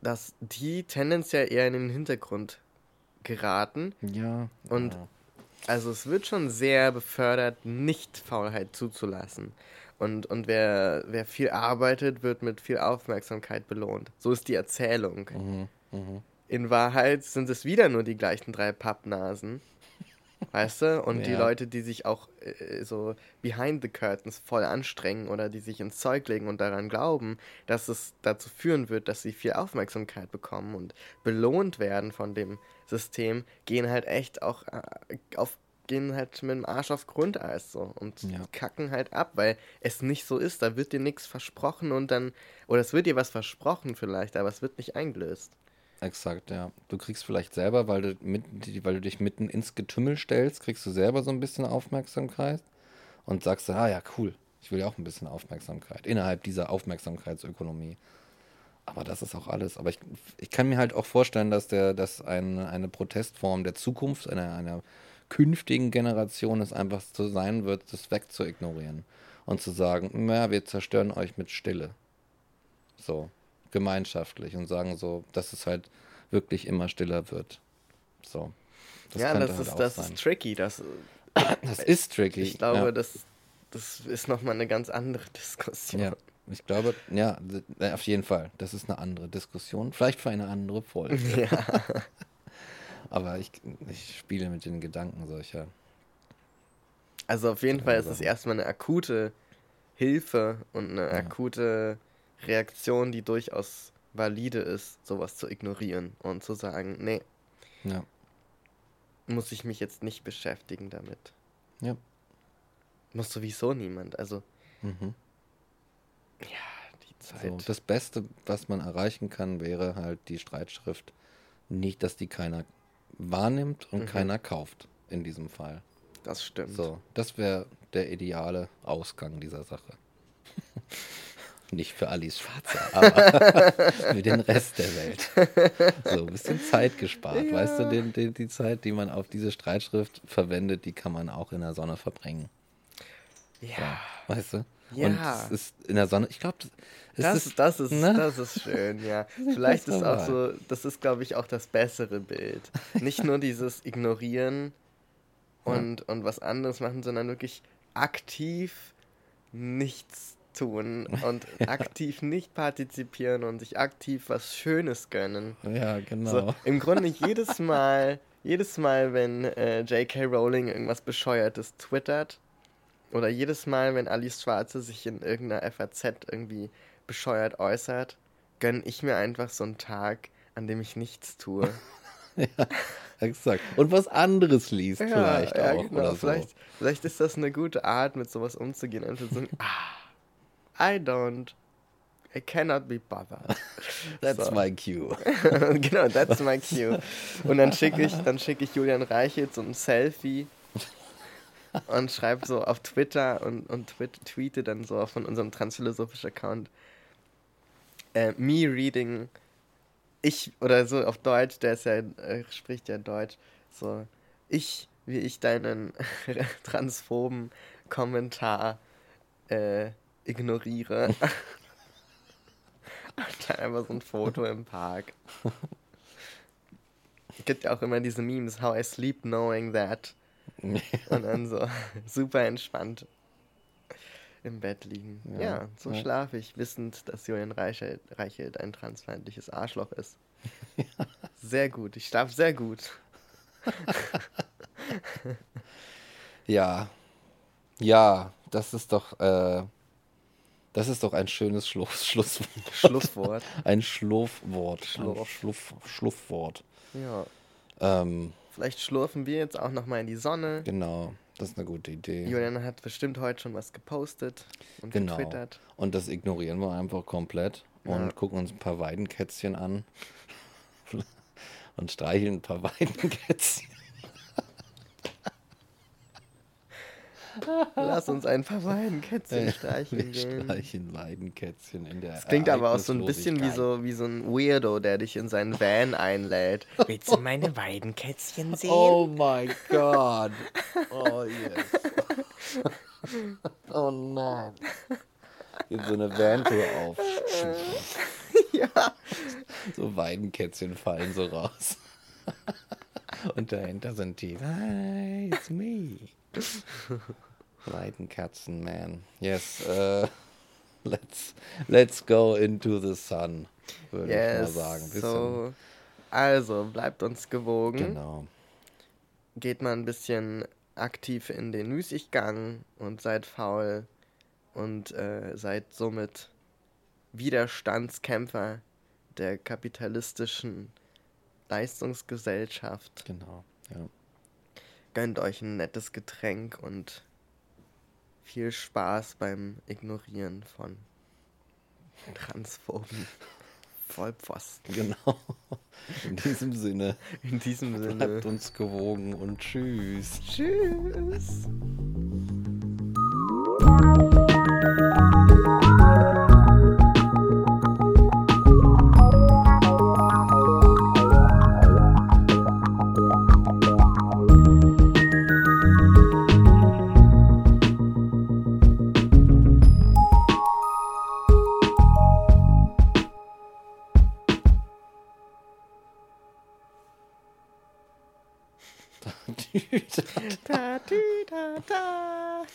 dass die tendenziell eher in den Hintergrund geraten Ja. Und ja. Also es wird schon sehr befördert, nicht Faulheit zuzulassen. Und, und wer, wer viel arbeitet, wird mit viel Aufmerksamkeit belohnt. So ist die Erzählung. Mhm, mhm. in Wahrheit sind es wieder nur die gleichen drei Pappnasen. Weißt du? Und die Ja. Leute, die sich auch äh, so behind the curtains voll anstrengen oder die sich ins Zeug legen und daran glauben, dass es dazu führen wird, dass sie viel Aufmerksamkeit bekommen und belohnt werden von dem System, gehen halt echt auch äh, auf gehen halt mit dem Arsch auf Grundeis so und Ja. kacken halt ab, weil es nicht so ist. Da wird dir nichts versprochen und dann, oder es wird dir was versprochen vielleicht, aber es wird nicht eingelöst. Exakt, ja. Du kriegst vielleicht selber, weil du, mit, weil du dich mitten ins Getümmel stellst, kriegst du selber so ein bisschen Aufmerksamkeit und sagst dann, ah ja, cool, ich will ja auch ein bisschen Aufmerksamkeit innerhalb dieser Aufmerksamkeitsökonomie. Aber das ist auch alles. Aber ich, ich kann mir halt auch vorstellen, dass, der, dass eine, eine Protestform der Zukunft, einer, einer künftigen Generation es einfach so sein wird, das wegzuignorieren und zu sagen, naja, wir zerstören euch mit Stille. So, gemeinschaftlich und sagen so, dass es halt wirklich immer stiller wird. So. ja, könnte das, halt ist, das sein. ist tricky. Das, (coughs) Das ist tricky. ich glaube, ja. das, das ist nochmal eine ganz andere Diskussion. Ja, ich glaube, ja, äh, auf jeden Fall. Das ist eine andere Diskussion. Vielleicht für eine andere Folge. (laughs) Ja. (laughs) Aber ich, ich spiele mit den Gedanken solcher. Also auf jeden Fall ist es erstmal eine akute Hilfe und eine akute Reaktion, die durchaus valide ist, sowas zu ignorieren und zu sagen, nee, Ja. muss ich mich jetzt nicht beschäftigen damit. Ja. Muss sowieso niemand. Also, Mhm. ja, die Zeit. So, das Beste, was man erreichen kann, wäre halt die Streitschrift. Nicht, dass die keiner wahrnimmt und Mhm. keiner kauft in diesem Fall. das stimmt. So, das wäre der ideale Ausgang dieser Sache. (laughs) Nicht für Alice Schwarzer, aber (laughs) für den Rest der Welt. So, ein bisschen Zeit gespart. Weißt du, den, den, die Zeit, die man auf diese Streitschrift verwendet, die kann man auch in der Sonne verbringen. Ja, Weißt du? Ja. Und es ist in der Sonne, ich glaube, das, das, ist, ne? das ist schön, ja. (laughs) Vielleicht ist auch so, das ist, glaube ich, auch das bessere Bild. Nicht nur dieses Ignorieren (laughs) und, und was anderes machen, sondern wirklich aktiv nichts tun und (laughs) aktiv nicht partizipieren und sich aktiv was Schönes gönnen. Ja, genau. So, Im Grunde jedes (laughs) Mal, jedes Mal, wenn äh, J.K. Rowling irgendwas Bescheuertes twittert, oder jedes Mal, wenn Alice Schwarze sich in irgendeiner FAZ irgendwie bescheuert äußert, gönne ich mir einfach so einen Tag, an dem ich nichts tue. (laughs) Exakt. Und was anderes liest vielleicht ja, auch. genau. Oder so. vielleicht, vielleicht ist das eine gute Art, mit sowas umzugehen. Einfach so, ah, I don't, I cannot be bothered. (laughs) That's So. my cue. (laughs) genau, that's my cue. Und dann schicke ich, dann schicke ich Julian Reichelt so ein Selfie und schreibe so auf Twitter und, und tweet, tweete dann so von unserem transphilosophisch Account äh, me reading ich oder so auf Deutsch, der ist ja äh, spricht ja Deutsch, so ich wie ich deinen (laughs) transphoben Kommentar äh, ignoriere. (laughs) Und dann einfach so ein Foto im Park. Gibt ja auch immer diese Memes, how I sleep knowing that. (laughs) Und dann so (laughs) super entspannt im Bett liegen. Ja, Ja, so ja. schlafe ich, wissend, dass Julian Reichelt, Reichelt ein transfeindliches Arschloch ist. Sehr gut, ich schlafe sehr gut. Ja. Ja, das ist doch, äh, das ist doch ein schönes Schluss, (laughs) Schluss, Schlusswort. ein Schlurfwort. Schlurf. Schluff, Schluffwort. Ja. Ähm, Vielleicht schlurfen wir jetzt auch nochmal in die Sonne. genau, das ist eine gute Idee. Julian hat bestimmt heute schon was gepostet und Genau. getwittert. Und das ignorieren wir einfach komplett und Ja. gucken uns ein paar Weidenkätzchen an (laughs) und streicheln ein paar Weidenkätzchen. Lass uns ein paar Weidenkätzchen Wir streicheln gehen. streichen Weidenkätzchen in der Das klingt aber auch so ein bisschen wie so, wie so ein Weirdo, der dich in seinen Van einlädt. Willst du meine Weidenkätzchen sehen? Oh my god. Oh yes. Oh nein. Geht so eine Vantour auf. (laughs) Ja. So Weidenkätzchen fallen so raus. Und dahinter sind die. Hi, it's me. Weidenkatzen, man. Yes, uh, (laughs) let's, let's go into the sun, würde ich mal Yes, sagen. Bisschen, so Also, bleibt uns gewogen. Genau. Geht mal ein bisschen aktiv in den Müßiggang und seid faul und äh, seid somit Widerstandskämpfer der kapitalistischen Leistungsgesellschaft. Genau. Ja. Gönnt euch ein nettes Getränk und viel Spaß beim Ignorieren von transphoben (laughs) Vollpfosten. Genau. In diesem Sinne, (laughs) In diesem Sinne. bleibt uns gewogen und tschüss. Tschüss. da, dee, da, da.